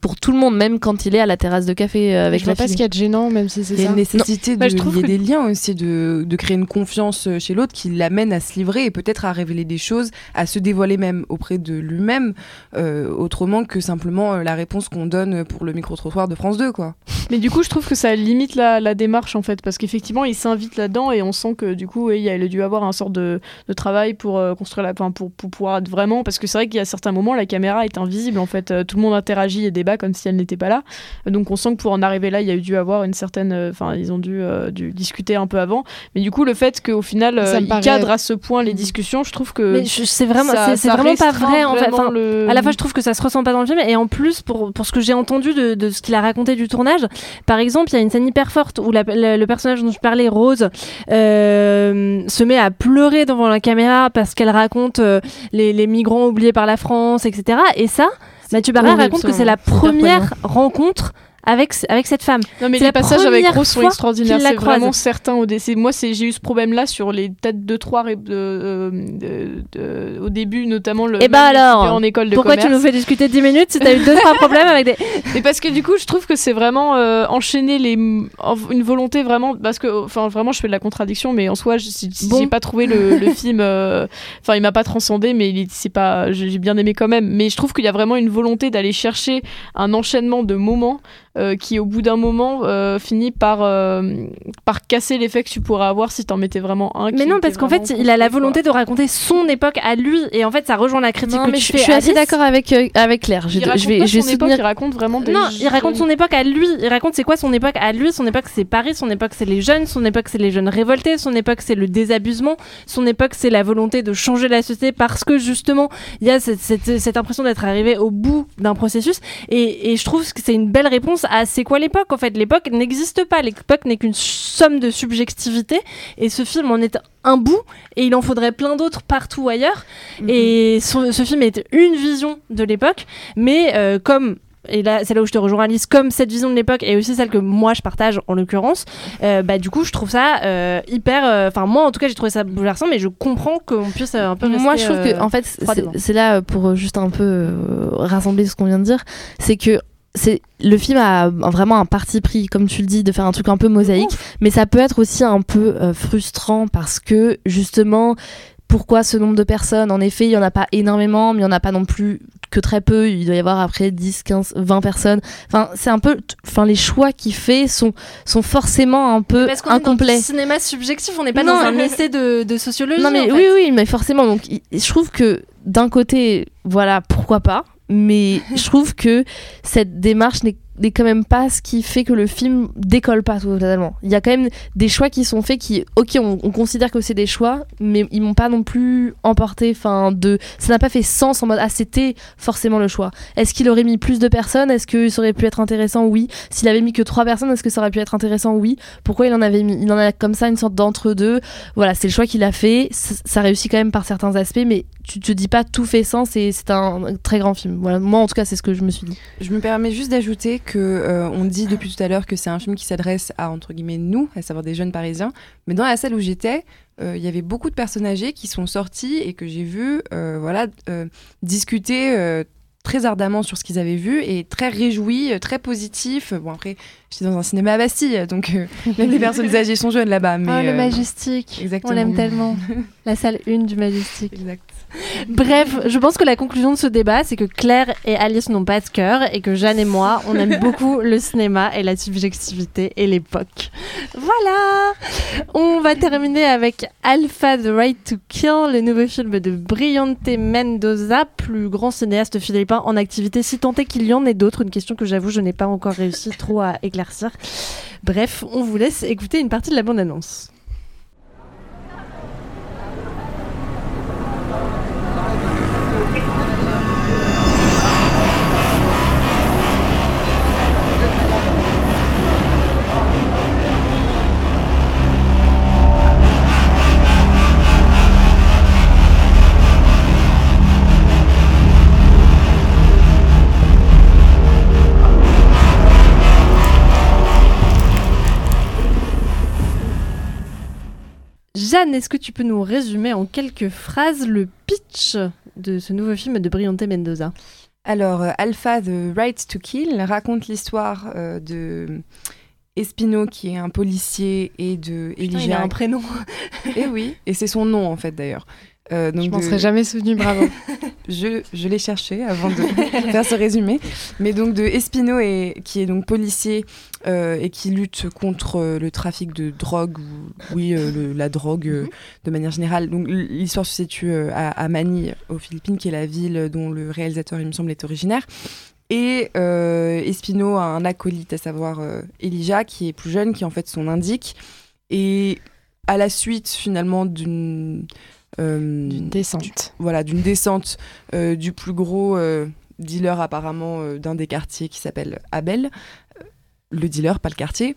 Pour tout le monde, même quand il est à la terrasse de café avec je vois la pas ce qu'il y a de gênant, même si c'est Il y a ça. une nécessité Bah, de je trouve lier que- des liens aussi, de, de créer une confiance chez l'autre qui l'amène à se livrer et peut-être à révéler des choses, à se dévoiler même auprès de lui-même, euh, autrement que simplement euh, la réponse qu'on donne pour le micro-trottoir de France 2, quoi. Mais du coup, je trouve que ça limite la, démarche en fait, parce qu'effectivement, il s'invite là-dedans et on sent que du coup, il a dû avoir un sort de, travail pour euh, construire la, enfin, pour, pouvoir vraiment, parce que c'est vrai qu'il y a certains moments, la caméra est invisible en fait, tout le monde interagit et débat comme si elle n'était pas là, donc on sent que pour en arriver là, il y a dû avoir une certaine, enfin, ils ont dû, dû discuter un peu avant, mais du coup, le fait qu'au final, Ça euh, me il paraît- cadre à ce point les discussions, je trouve que c'est vraiment, c'est- vraiment pas vrai en fait. Enfin, le- À la fois, je trouve que ça se ressent pas dans le film, et en plus, pour, pour ce que j'ai entendu de, de ce qu'il a raconté du tournage, par exemple, il y a une scène hyper forte où la- le, le personnage dont je parlais, Rose, euh, se met à pleurer devant la caméra parce qu'elle raconte euh, les, les migrants oubliés par la France, etc. Et ça, Mathieu horrible, raconte que c'est la première rencontre avec, avec cette femme. Non mais les passages avec Rose sont extraordinaires, c'est vraiment certain au. Moi c'est j'ai eu ce problème là sur les têtes de trois ré- euh, de- de- au début notamment le Et bah même alors, en école de Pourquoi commerce. tu nous fais discuter 10 minutes si t'as eu deux trois problèmes avec des Mais parce que du coup je trouve que c'est vraiment euh, enchaîner les en- une volonté vraiment parce que enfin vraiment je fais de la contradiction mais en soi je- si, Bon. j'ai pas trouvé le, le film euh, enfin il m'a pas transcendé mais il est- c'est pas j'ai bien aimé quand même mais je trouve qu'il y a vraiment une volonté d'aller chercher un enchaînement de moments euh, qui au bout d'un moment euh, finit par euh, par casser l'effet que tu pourrais avoir si t'en mettais vraiment un Mais non, parce qu'en fait, il a la volonté de raconter son époque à lui, et en fait, ça rejoint la critique Non, que mais tu je, fais. je suis assez d'accord avec, euh, avec Claire. Je, je vais, pas je vais son époque, soutenir. il raconte vraiment des Non, il raconte son époque à lui. Il raconte c'est quoi son époque à lui. Son époque c'est Paris. Son époque c'est les jeunes. Son époque c'est les jeunes révoltés. Son époque c'est le désabusement. Son époque c'est la volonté de changer la société parce que justement il y a cette, cette- cette impression d'être arrivé au bout d'un processus. Et, et je trouve que c'est une belle réponse à c'est quoi l'époque en fait. L'époque n'existe pas. L'époque n'est qu'une somme de subjectivité. Et ce film en est un bout. Et il en faudrait plein d'autres partout ailleurs. Et son- ce film est une vision de l'époque. Mais euh, comme et là c'est là où je te rejoins Alice comme cette vision de l'époque et aussi celle que moi je partage en l'occurrence euh, bah du coup je trouve ça euh, hyper euh, enfin moi en tout cas j'ai trouvé ça bouleversant mais je comprends qu'on puisse un peu Moi, je rester, trouve que, en fait, c'est- là pour juste un peu rassembler ce qu'on vient de dire, c'est que c'est le film a vraiment un parti pris, comme tu le dis, de faire un truc un peu mosaïque, mais ça peut être aussi un peu euh, frustrant parce que justement, pourquoi ce nombre de personnes? En effet, il y en a pas énormément, mais il y en a pas non plus que très peu. Il doit y avoir après 10, 15, 20 personnes. Enfin, c'est un peu, enfin, les choix qu'il fait sont sont forcément un peu parce qu'on est dans incomplets. cinéma subjectif on n'est pas Non, dans un essai de, de sociologie Non mais en oui fait. oui mais forcément donc je trouve que d'un côté voilà pourquoi pas mais je trouve que cette démarche n'est n'est quand même pas ce qui fait que le film décolle pas totalement. Il y a quand même des choix qui sont faits qui, ok, on, on considère que c'est des choix, mais ils m'ont pas non plus emporté. Enfin, de, ça n'a pas fait sens en mode ah c'était forcément le choix. Est-ce qu'il aurait mis plus de personnes? Est-ce que ça aurait pu être intéressant? Oui. S'il avait mis que trois personnes, est-ce que ça aurait pu être intéressant? Oui. Pourquoi il en avait mis Il en a comme ça une sorte d'entre deux. Voilà, c'est le choix qu'il a fait. Ça, ça réussit quand même par certains aspects, mais tu te dis pas tout fait sens et c'est un très grand film. Voilà, moi en tout cas c'est ce que je me suis dit. Je me permets juste d'ajouter que euh, on dit depuis tout à l'heure que c'est un film qui s'adresse à entre guillemets nous, à savoir des jeunes Parisiens. Mais dans la salle où j'étais, euh, il y avait beaucoup de personnes âgées qui sont sorties et que j'ai vu, euh, voilà, discuter. très ardemment sur ce qu'ils avaient vu et très réjouis, très positifs. Bon après, j'étais dans un cinéma à Bastille, donc euh, même les personnes âgées sont jeunes là-bas. Mais oh, le euh, Majestic. exactement. On l'aime tellement. La salle 1 du Majestic. Exact. Bref, je pense que la conclusion de ce débat, c'est que Claire et Alice n'ont pas de cœur et que Jeanne et moi, on aime beaucoup le cinéma et la subjectivité et l'époque. Voilà On va terminer avec Alpha The Right to Kill, le nouveau film de Brillante Mendoza, plus grand cinéaste philippin en activité, si tant est qu'il y en ait d'autres. Une question que j'avoue, je n'ai pas encore réussi trop à éclaircir. Bref, on vous laisse écouter une partie de la bande-annonce. Jeanne, est-ce que tu peux nous résumer en quelques phrases le pitch de ce nouveau film de Brillante Mendoza? Alors, euh, Alpha, The Right to Kill raconte l'histoire euh, de Espino, qui est un policier, et de Putain, Elijah. il a un prénom. Et oui, et c'est son nom en fait d'ailleurs. Euh, donc Je m'en de- serais jamais souvenu, bravo. je, je l'ai cherché avant de faire ce résumé. Mais donc de Espino, et, qui est donc policier euh, et qui lutte contre euh, le trafic de drogue, ou oui, euh, le- la drogue euh, de manière générale. Donc l'histoire se situe à, à Manille, aux Philippines, qui est la ville dont le réalisateur, il me semble, est originaire. Et Espino a un acolyte, à savoir Elijah, qui est plus jeune, qui est en fait son indique. Et à la suite, finalement, d'une... euh, D'une descente. voilà, d'une descente euh, du plus gros euh, dealer apparemment d'un des quartiers qui s'appelle Abel. Le dealer, pas le quartier.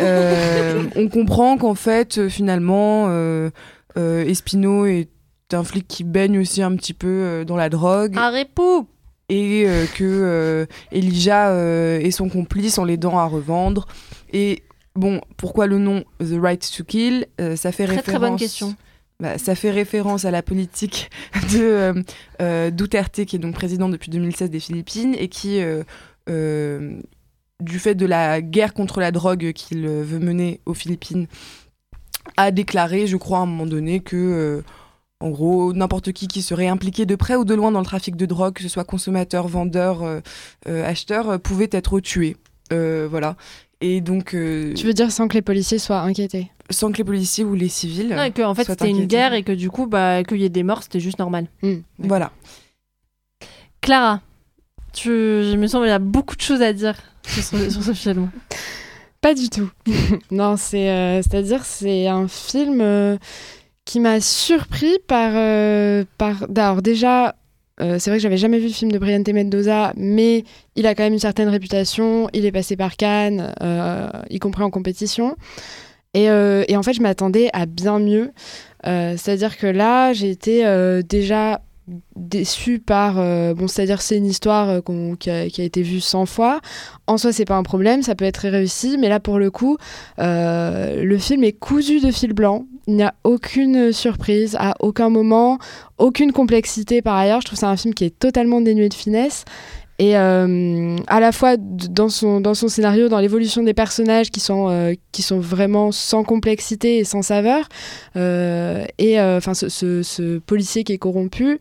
Euh, on comprend qu'en fait, finalement, euh, euh, Espino est un flic qui baigne aussi un petit peu dans la drogue. Un répou Et que Elijah est son complice en l'aidant à revendre. Et bon, pourquoi le nom The Right to Kill? Ça fait Très référence. très bonne question. Bah, ça fait référence à la politique de euh, euh, Duterte, qui est donc président depuis 2016 des Philippines et qui, euh, du fait de la guerre contre la drogue qu'il veut mener aux Philippines, a déclaré, je crois, à un moment donné que, en gros, n'importe qui qui serait impliqué de près ou de loin dans le trafic de drogue, que ce soit consommateur, vendeur, acheteur, pouvait être tué. Voilà. Et donc, euh, Tu veux dire sans que les policiers soient inquiétés sans que les policiers ou les civils. Non, et que, en fait, c'était une guerre et que du coup, bah, qu'il y ait des morts, c'était juste normal. Voilà. Clara, tu... il me semble qu'il y a beaucoup de choses à dire sur ce, sur ce film. Pas du tout. non, c'est euh, c'est-à-dire c'est un film euh, qui m'a surpris par euh, par alors déjà euh, c'est vrai que j'avais jamais vu le film de Briante Mendoza, mais il a quand même une certaine réputation. Il est passé par Cannes, euh, y compris en compétition. Et, euh, et en fait, je m'attendais à bien mieux. Euh, c'est-à-dire que là, j'ai été euh, déjà déçue par. euh, bon, c'est-à-dire, c'est une histoire euh, qui, a, été vue 100 fois. En soi, c'est pas un problème, ça peut être réussi, mais là, pour le coup, euh, le film est cousu de fil blanc. Il n'y a aucune surprise, à aucun moment, aucune complexité par ailleurs. Je trouve c'est un film qui est totalement dénué de finesse. Et euh, à la fois dans son, dans son scénario, dans l'évolution des personnages qui sont, euh, qui sont vraiment sans complexité et sans saveur, euh, et enfin ce, ce- ce policier qui est corrompu,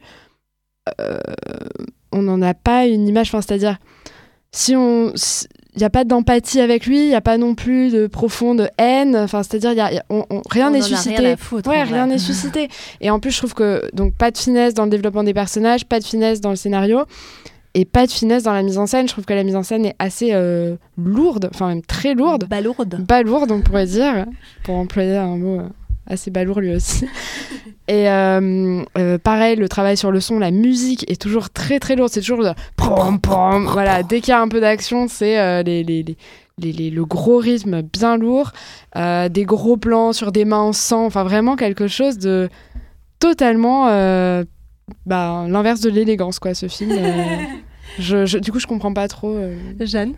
on n'en a pas une image, c'est-à-dire si on il n'y a pas d'empathie avec lui, il n'y a pas non plus de profonde haine, enfin c'est-à-dire y a, il y a- on- on- rien n'est rien suscité. foutre, ouais, en rien n'est suscité. Et en plus je trouve que donc pas de finesse dans le développement des personnages, pas de finesse dans le scénario et pas de finesse dans la mise en scène. Je trouve que la mise en scène est assez euh, lourde, enfin même très lourde. Balourde. Balourde, on pourrait dire, pour employer un mot euh, assez balourd lui aussi. Et euh, euh, pareil, le travail sur le son, la musique est toujours très très lourde. C'est toujours pom, pom. Voilà, dès qu'il y a un peu d'action, c'est euh, les, les, les- le gros rythme bien lourd, euh, des gros plans sur des mains en sang, enfin vraiment quelque chose de totalement euh, bah, l'inverse de l'élégance, quoi, ce film. euh. Je, je- du coup, je comprends pas trop. euh. Jeanne?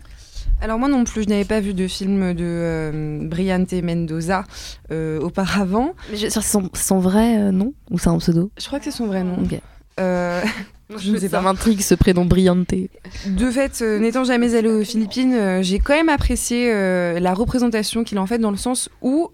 Alors moi non plus, je n'avais pas vu de film de euh, Briante Mendoza euh, auparavant. Mais je- c'est son, son vrai euh, nom ou c'est un pseudo? Je crois que c'est son vrai nom. Euh, je ne sais Ça pas. m'intrigue ce prénom Brillante. De fait, euh, n'étant jamais allée aux Philippines, euh, j'ai quand même apprécié euh, la représentation qu'il en fait dans le sens où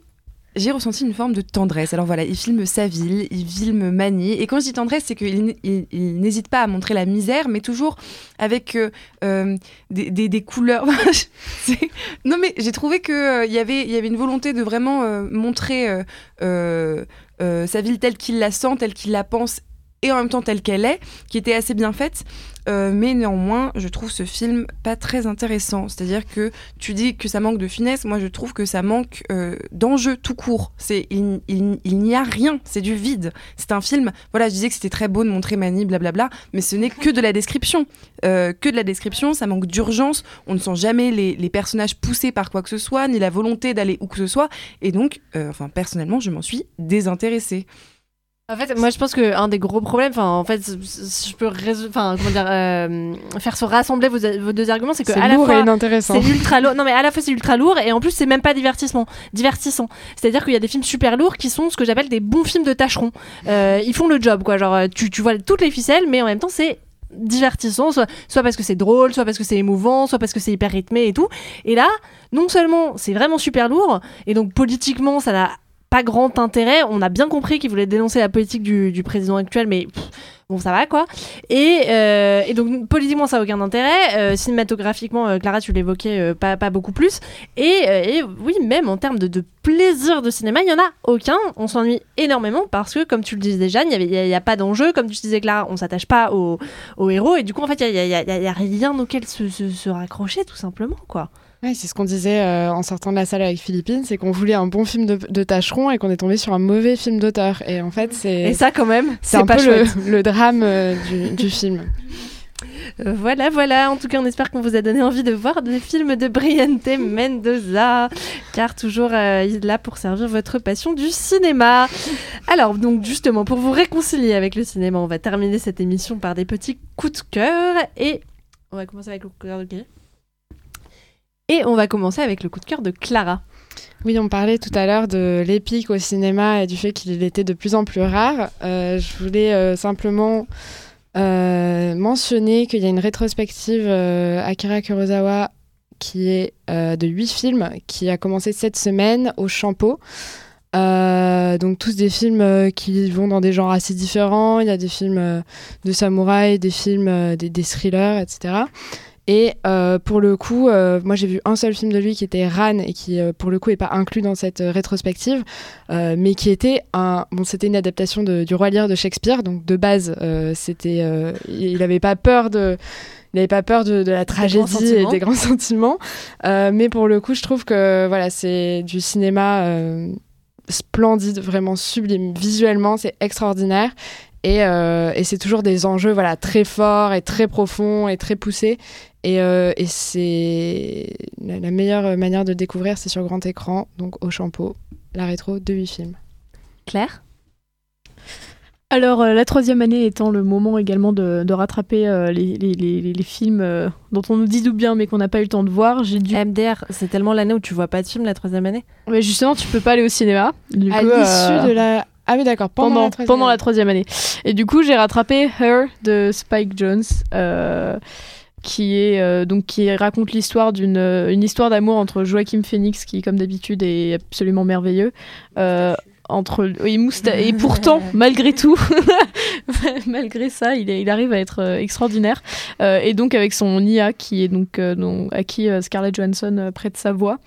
j'ai ressenti une forme de tendresse. Alors voilà, il filme sa ville, il filme Manille. Et quand je dis tendresse, c'est qu'il n'hésite pas à montrer la misère, mais toujours avec euh, euh, des, couleurs. Non mais j'ai trouvé qu'il il y avait une volonté de vraiment euh, montrer euh, euh, euh, sa ville telle qu'il la sent, telle qu'il la pense et en même temps telle qu'elle est, qui était assez bien faite. Euh, mais néanmoins, je trouve ce film pas très intéressant. C'est-à-dire que tu dis que ça manque de finesse, moi je trouve que ça manque euh, d'enjeu tout court. C'est il, il- n'y a rien, c'est du vide. C'est un film. Voilà, je disais que c'était très beau de montrer Mani, blablabla, mais ce n'est que de la description, Euh, que de la description. Ça manque d'urgence. On ne sent jamais les, les personnages poussés par quoi que ce soit, ni la volonté d'aller où que ce soit. Et donc, euh, enfin personnellement, je m'en suis désintéressée. En fait, moi je pense que un des gros problèmes, enfin en fait, si je peux enfin comment dire, euh, faire se rassembler vos, vos deux arguments, c'est que à la fois et inintéressant. c'est ultra lourd. Non mais à la fois c'est ultra lourd et en plus c'est même pas divertissement, divertissant. C'est-à-dire qu'il y a des films super lourds qui sont ce que j'appelle des bons films de tâcherons. Euh, ils font le job quoi, genre tu, tu vois toutes les ficelles, mais en même temps c'est divertissant, soit, soit parce que c'est drôle, soit parce que c'est émouvant, soit parce que c'est hyper rythmé et tout. Et là, non seulement c'est vraiment super lourd, et donc politiquement ça n'a pas grand intérêt. On a bien compris qu'il voulait dénoncer la politique du, président actuel, mais bon, ça va quoi. Et, euh, donc, politiquement, ça n'a aucun intérêt. Euh, cinématographiquement, euh, Clara, tu l'évoquais, pas, beaucoup plus. Et, oui, même en termes de, plaisir de cinéma, il n'y en a aucun. On s'ennuie énormément parce que, comme tu le disais, Jeanne, il n'y y a pas d'enjeu. Comme tu disais, Clara, on s'attache pas au, héros. Et du coup, en fait, il n'y a, y a- rien auquel se, se, se raccrocher, tout simplement, quoi. Ouais, c'est ce qu'on disait euh, en sortant de la salle avec Philippine, c'est qu'on voulait un bon film de, de tâcheron et qu'on est tombé sur un mauvais film d'auteur. Et en fait, c'est Et ça, quand même, c'est un pas peu le, le drame euh, du, du film. Euh, Voilà, voilà. En tout cas, on espère qu'on vous a donné envie de voir des films de Briante Mendoza, car toujours euh, il est là pour servir votre passion du cinéma. Alors, donc justement, pour vous réconcilier avec le cinéma, on va terminer cette émission par des petits coups de cœur et on va commencer avec le coup de cœur de Guy. Et on va commencer avec le coup de cœur de Clara. Oui, on parlait tout à l'heure de l'épique au cinéma et du fait qu'il était de plus en plus rare. Euh, je voulais euh, simplement euh, mentionner qu'il y a une rétrospective Akira Kurosawa qui est de huit films qui a commencé cette semaine au Champeau. Donc tous des films qui vont dans des genres assez différents. Il y a des films de samouraï, des films, des thrillers, etc. Et euh, pour le coup, euh, moi j'ai vu un seul film de lui qui était Ran et qui euh, pour le coup est pas inclus dans cette rétrospective, mais qui était un bon c'était une adaptation de- du Roi Lear de Shakespeare, donc de base c'était il n'avait pas peur de il n'avait pas peur de, de la tragédie et des grands sentiments, mais pour le coup je trouve que voilà c'est du cinéma splendide, vraiment sublime. Visuellement, c'est extraordinaire. Et, euh, et c'est toujours des enjeux voilà, très forts et très profonds et très poussés. Et, euh, et c'est la, la meilleure manière de le découvrir, c'est sur grand écran, donc au Champeau, la rétro de 8 films. Claire? Alors, euh, la troisième année étant le moment également de, de rattraper euh, les, les- les- les films euh, dont on nous dit d'où bien mais qu'on n'a pas eu le temps de voir, j'ai dû. MDR, c'est tellement l'année où tu vois pas de film la troisième année? Mais justement, tu peux pas aller au cinéma. Du à l'issue euh, de la. Ah oui, d'accord, pendant, pendant, la troisième pendant la année. troisième année. Et du coup, j'ai rattrapé Her de Spike Jones, euh, qui est euh, donc qui raconte l'histoire d'une euh, une histoire d'amour entre Joachim Phoenix, qui comme d'habitude est absolument merveilleux. euh, entre et, mousta- et pourtant malgré tout malgré ça il, est- il arrive à être euh, extraordinaire. Euh, et donc avec son IA qui est donc, euh, à qui euh, Scarlett Johansson prête sa voix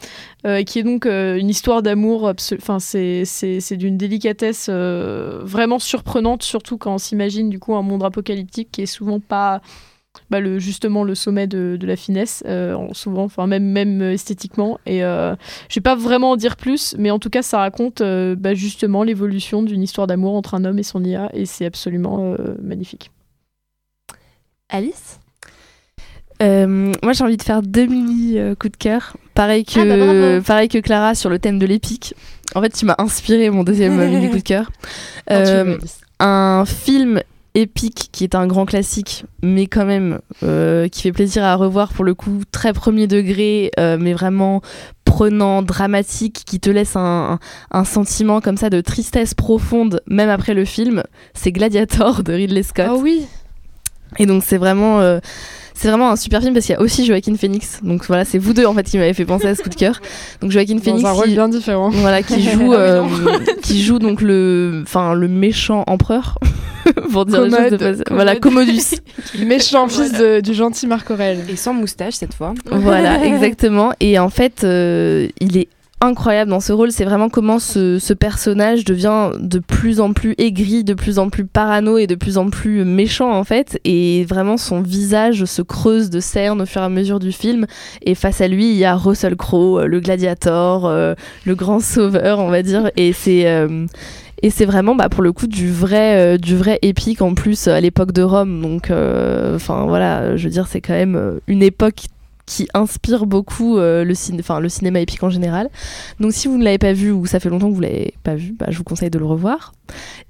euh, qui est donc une histoire d'amour enfin c'est d'une délicatesse vraiment surprenante surtout quand on s'imagine du coup un monde apocalyptique qui est souvent pas bah, le, justement le sommet de, de la finesse, euh, en- souvent, enfin même, même euh, esthétiquement. Et euh, je vais pas vraiment en dire plus, mais en tout cas, ça raconte euh, bah, justement l'évolution d'une histoire d'amour entre un homme et son IA, et c'est absolument magnifique. Alice? Moi, j'ai envie de faire deux mini coups de cœur. Pareil que, Ah bah pareil que Clara sur le thème de l'épique. En fait, tu m'as inspiré mon deuxième mini coup de cœur. Un film épique qui est un grand classique, mais quand même euh, qui fait plaisir à revoir pour le coup, très premier degré, euh, mais vraiment prenant, dramatique, qui te laisse un, un, sentiment comme ça de tristesse profonde, même après le film, c'est Gladiator de Ridley Scott. Oh oui Et donc c'est vraiment... Euh, c'est vraiment un super film parce qu'il y a aussi Joaquin Phoenix. Donc voilà, c'est vous deux en fait qui m'avez fait penser à ce coup de cœur. Donc Joaquin Phoenix, Dans un rôle qui, bien différent. voilà, qui joue, euh, qui joue donc le, enfin le méchant empereur, pour dire les choses de Commode, Voilà, Commodus. Méchant fils de- du gentil Marc Aurèle. Et sans moustache cette fois. voilà, exactement. Et en fait, euh, il est incroyable dans ce rôle. C'est vraiment comment ce, personnage devient de plus en plus aigri, de plus en plus parano et de plus en plus méchant en fait. Et vraiment, son visage se creuse de cernes au fur et à mesure du film. Et face à lui, il y a Russell Crowe, euh, le gladiator, euh, le grand sauveur, on va dire. Et c'est euh, et c'est vraiment bah, pour le coup du vrai du vrai épique en plus à l'époque de Rome donc enfin voilà je veux dire c'est quand même une époque qui inspire beaucoup euh, le, le cinéma épique en général. Donc si vous ne l'avez pas vu ou ça fait longtemps que vous l'avez pas vu, bah, je vous conseille de le revoir.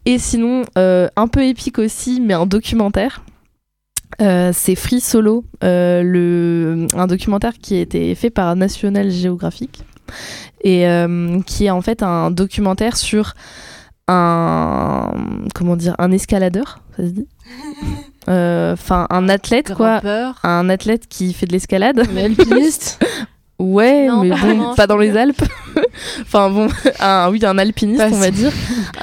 Et sinon, euh, un peu épique aussi, mais un documentaire. Euh, c'est Free Solo, le, un documentaire qui a été fait par National Geographic et qui est en fait un documentaire sur un comment dire un escaladeur, ça se dit? Enfin, un athlète quoi, un athlète qui fait de l'escalade. Alpiniste Ouais, Non, mais pas bon, vraiment, pas dans les Alpes. enfin bon, un, oui, un alpiniste, on va dire,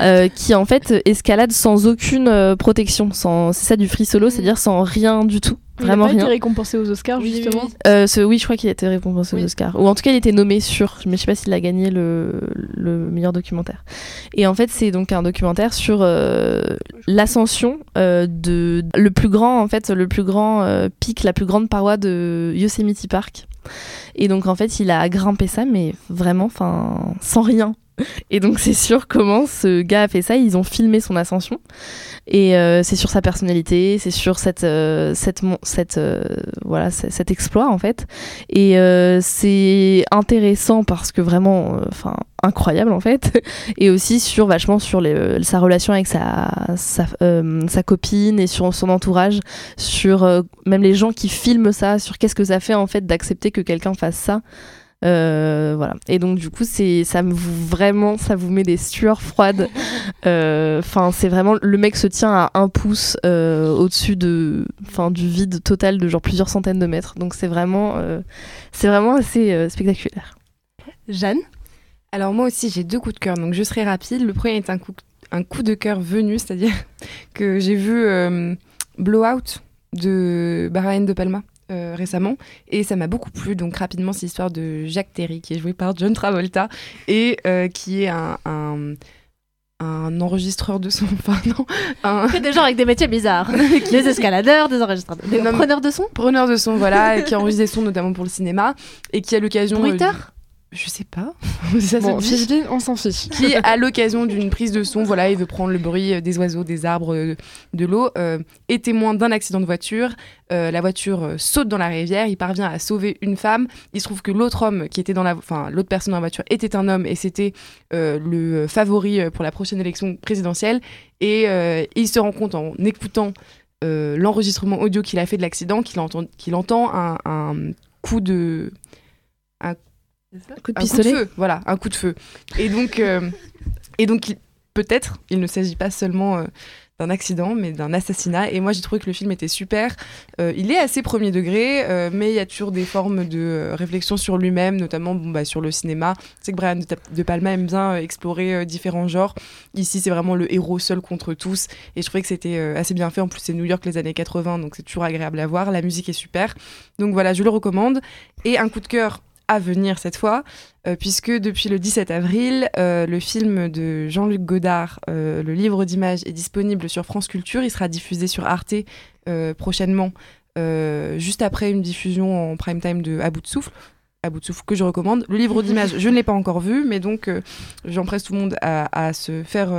euh, qui en fait escalade sans aucune euh, protection. Sans, c'est ça du free solo, c'est-à-dire sans rien du tout, Il a pas été rien. récompensé aux Oscars, Oui, justement. oui. Euh, ce, oui, je crois qu'il a été récompensé Oui. aux Oscars. Ou en tout cas, il était nommé sur, mais je sais pas s'il a gagné le, le meilleur documentaire. Et en fait, c'est donc un documentaire sur euh, l'ascension euh, de le plus grand, en fait, le plus grand euh, pic, la plus grande paroi de Yosemite Park. Et donc, en fait, il a grimpé ça, mais vraiment, enfin, sans rien. Et donc, c'est sûr comment ce gars a fait ça. Ils ont filmé son ascension. Et euh, c'est sur sa personnalité, c'est sur cette, euh, cette, euh, voilà, cet exploit en fait. Et c'est intéressant parce que vraiment, enfin, incroyable en fait. Et aussi sur vachement sur sa relation avec sa, sa, sa copine et sur son entourage, sur même les gens qui filment ça, sur qu'est-ce que ça fait en fait d'accepter que quelqu'un fasse ça. Euh, voilà. Et donc du coup, c'est ça me vous vraiment, ça vous met des sueurs froides. Euh, Enfin, c'est vraiment le mec se tient à un pouce euh, au-dessus de, enfin, du vide total de genre plusieurs centaines de mètres. Donc c'est vraiment, euh, c'est vraiment assez euh, spectaculaire. Jeanne? Alors moi aussi j'ai deux coups de cœur, donc je serai rapide. Le premier est un coup, un coup de cœur venu, c'est-à-dire que j'ai vu euh, Blowout de Brian De Palma euh, récemment et ça m'a beaucoup plu. Donc rapidement c'est l'histoire de Jacques Terry qui est joué par John Travolta et euh, qui est un, un un enregistreur de son, enfin non, un Que des gens avec des métiers bizarres. des escaladeurs, des enregistrateurs, des Non, preneurs de son preneur de son, voilà, et qui enregistre des sons notamment pour le cinéma et qui a l'occasion. euh, Bruiteur Je sais pas. ça se dit. Philippine, on s'en fiche. qui, à l'occasion d'une prise de son, voilà, il veut prendre le bruit euh, des oiseaux, des arbres, euh, de l'eau, euh, est témoin d'un accident de voiture. Euh, la voiture saute dans la rivière, il parvient à sauver une femme. Il se trouve que l'autre homme qui était dans la, enfin l'autre personne dans la voiture était un homme et c'était euh, le favori pour la prochaine élection présidentielle. Et il se rend compte en écoutant l'enregistrement audio qu'il a fait de l'accident qu'il entend, qu'il entend un, un coup de Coup de un pistolet. coup de feu, voilà, un coup de feu. Et donc, euh, et donc peut-être, il ne s'agit pas seulement euh, d'un accident, mais d'un assassinat. Et moi, j'ai trouvé que le film était super. Euh, il est assez premier degré, euh, mais il y a toujours des formes de euh, réflexion sur lui-même, notamment bon, bah, sur le cinéma. C'est que Brian de, Palma aime bien explorer différents genres. Ici, c'est vraiment le héros seul contre tous. Et je trouvais que c'était assez bien fait. En plus, c'est New York les années 80, donc c'est toujours agréable à voir. La musique est super. Donc voilà, je le recommande. Et un coup de cœur à venir cette fois, euh, puisque depuis le 17 avril, euh, le film de Jean-Luc Godard, euh, le livre d'images, est disponible sur France Culture. Il sera diffusé sur Arte prochainement, juste après une diffusion en prime time de À bout de souffle. À bout de souffle que je recommande. Le livre d'images, je ne l'ai pas encore vu, mais donc j'empresse tout le monde à, à se faire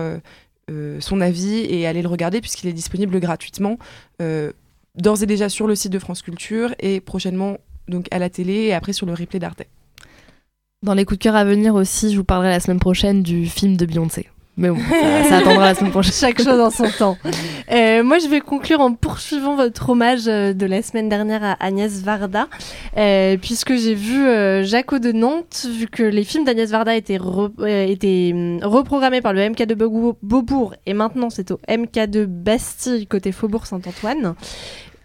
son avis et aller le regarder puisqu'il est disponible gratuitement. D'ores et déjà sur le site de France Culture et prochainement donc à la télé et après sur le replay d'Arte. Dans les coups de cœur à venir aussi, je vous parlerai la semaine prochaine du film de Beyoncé. Mais bon, ça, ça attendra la semaine prochaine. Chaque chose en son temps. Euh, moi, je vais conclure en poursuivant votre hommage euh, de la semaine dernière à Agnès Varda, euh, puisque j'ai vu euh, Jaco de Nantes, vu que les films d'Agnès Varda étaient, re- étaient hum, reprogrammés par le MK2 Beau- Beaubourg, et maintenant c'est au MK2 Bastille, côté Faubourg Saint-Antoine.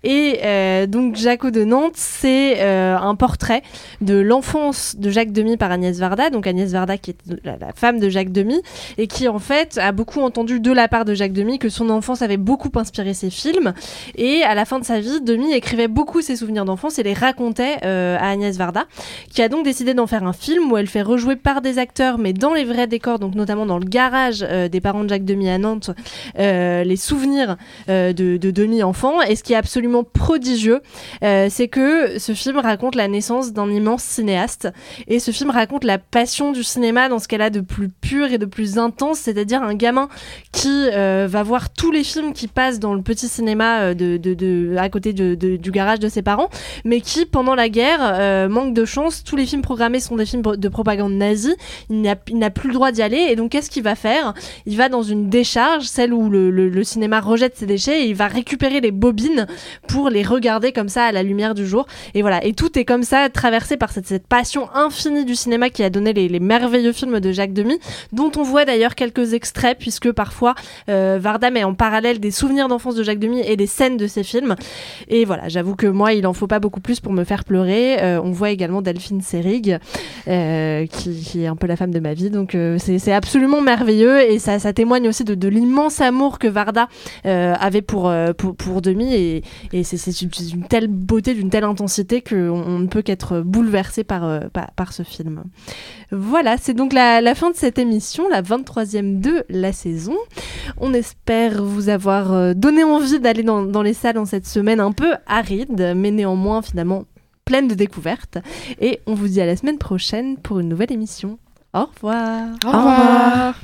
Et euh, donc Jaco de Nantes, c'est euh, un portrait de l'enfance de Jacques Demy par Agnès Varda, donc Agnès Varda qui est la, femme de Jacques Demy, et qui en fait a beaucoup entendu de la part de Jacques Demy que son enfance avait beaucoup inspiré ses films. Et à la fin de sa vie, Demy écrivait beaucoup ses souvenirs d'enfance et les racontait euh, à Agnès Varda, qui a donc décidé d'en faire un film où elle fait rejouer par des acteurs, mais dans les vrais décors, donc notamment dans le garage euh, des parents de Jacques Demy à Nantes, les souvenirs de, de Demy enfant. Et ce qui est absolument prodigieux, euh, c'est que ce film raconte la naissance d'un immense cinéaste. Et ce film raconte la passion du cinéma dans ce qu'elle a de plus pur et de plus intense, c'est-à-dire un gamin qui euh, va voir tous les films qui passent dans le petit cinéma euh, de, à côté de- du garage de ses parents, mais qui, pendant la guerre, manque de chance. Tous les films programmés sont des films de propagande nazie. Il n'a il n'a plus le droit d'y aller. Et donc, qu'est-ce qu'il va faire? Il va dans une décharge, celle où le, le- le cinéma rejette ses déchets, et il va récupérer les bobines pour les regarder comme ça à la lumière du jour. Et voilà. Et tout est comme ça, traversé par cette, passion infinie du cinéma qui a donné les, merveilleux films de Jacques Demy, dont on voit d'ailleurs quelques extraits, puisque parfois euh, Varda met en parallèle des souvenirs d'enfance de Jacques Demy et des scènes de ses films. Et voilà, j'avoue que moi, il en faut pas beaucoup plus pour me faire pleurer. Euh, on voit également Delphine Seyrig, euh, qui, est un peu la femme de ma vie. Donc euh, c'est absolument merveilleux et ça, témoigne aussi de, l'immense amour que Varda avait pour, pour. Et, et c'est une, telle beauté, d'une telle intensité qu'on on ne peut qu'être bouleversé par, euh, par, par ce film. Voilà, c'est donc la, la fin de cette émission, la 23e de la saison. On espère vous avoir euh, donné envie d'aller dans, dans les salles en cette semaine un peu aride, mais néanmoins finalement pleine de découvertes. Et on vous dit à la semaine prochaine pour une nouvelle émission. Au revoir. Au revoir.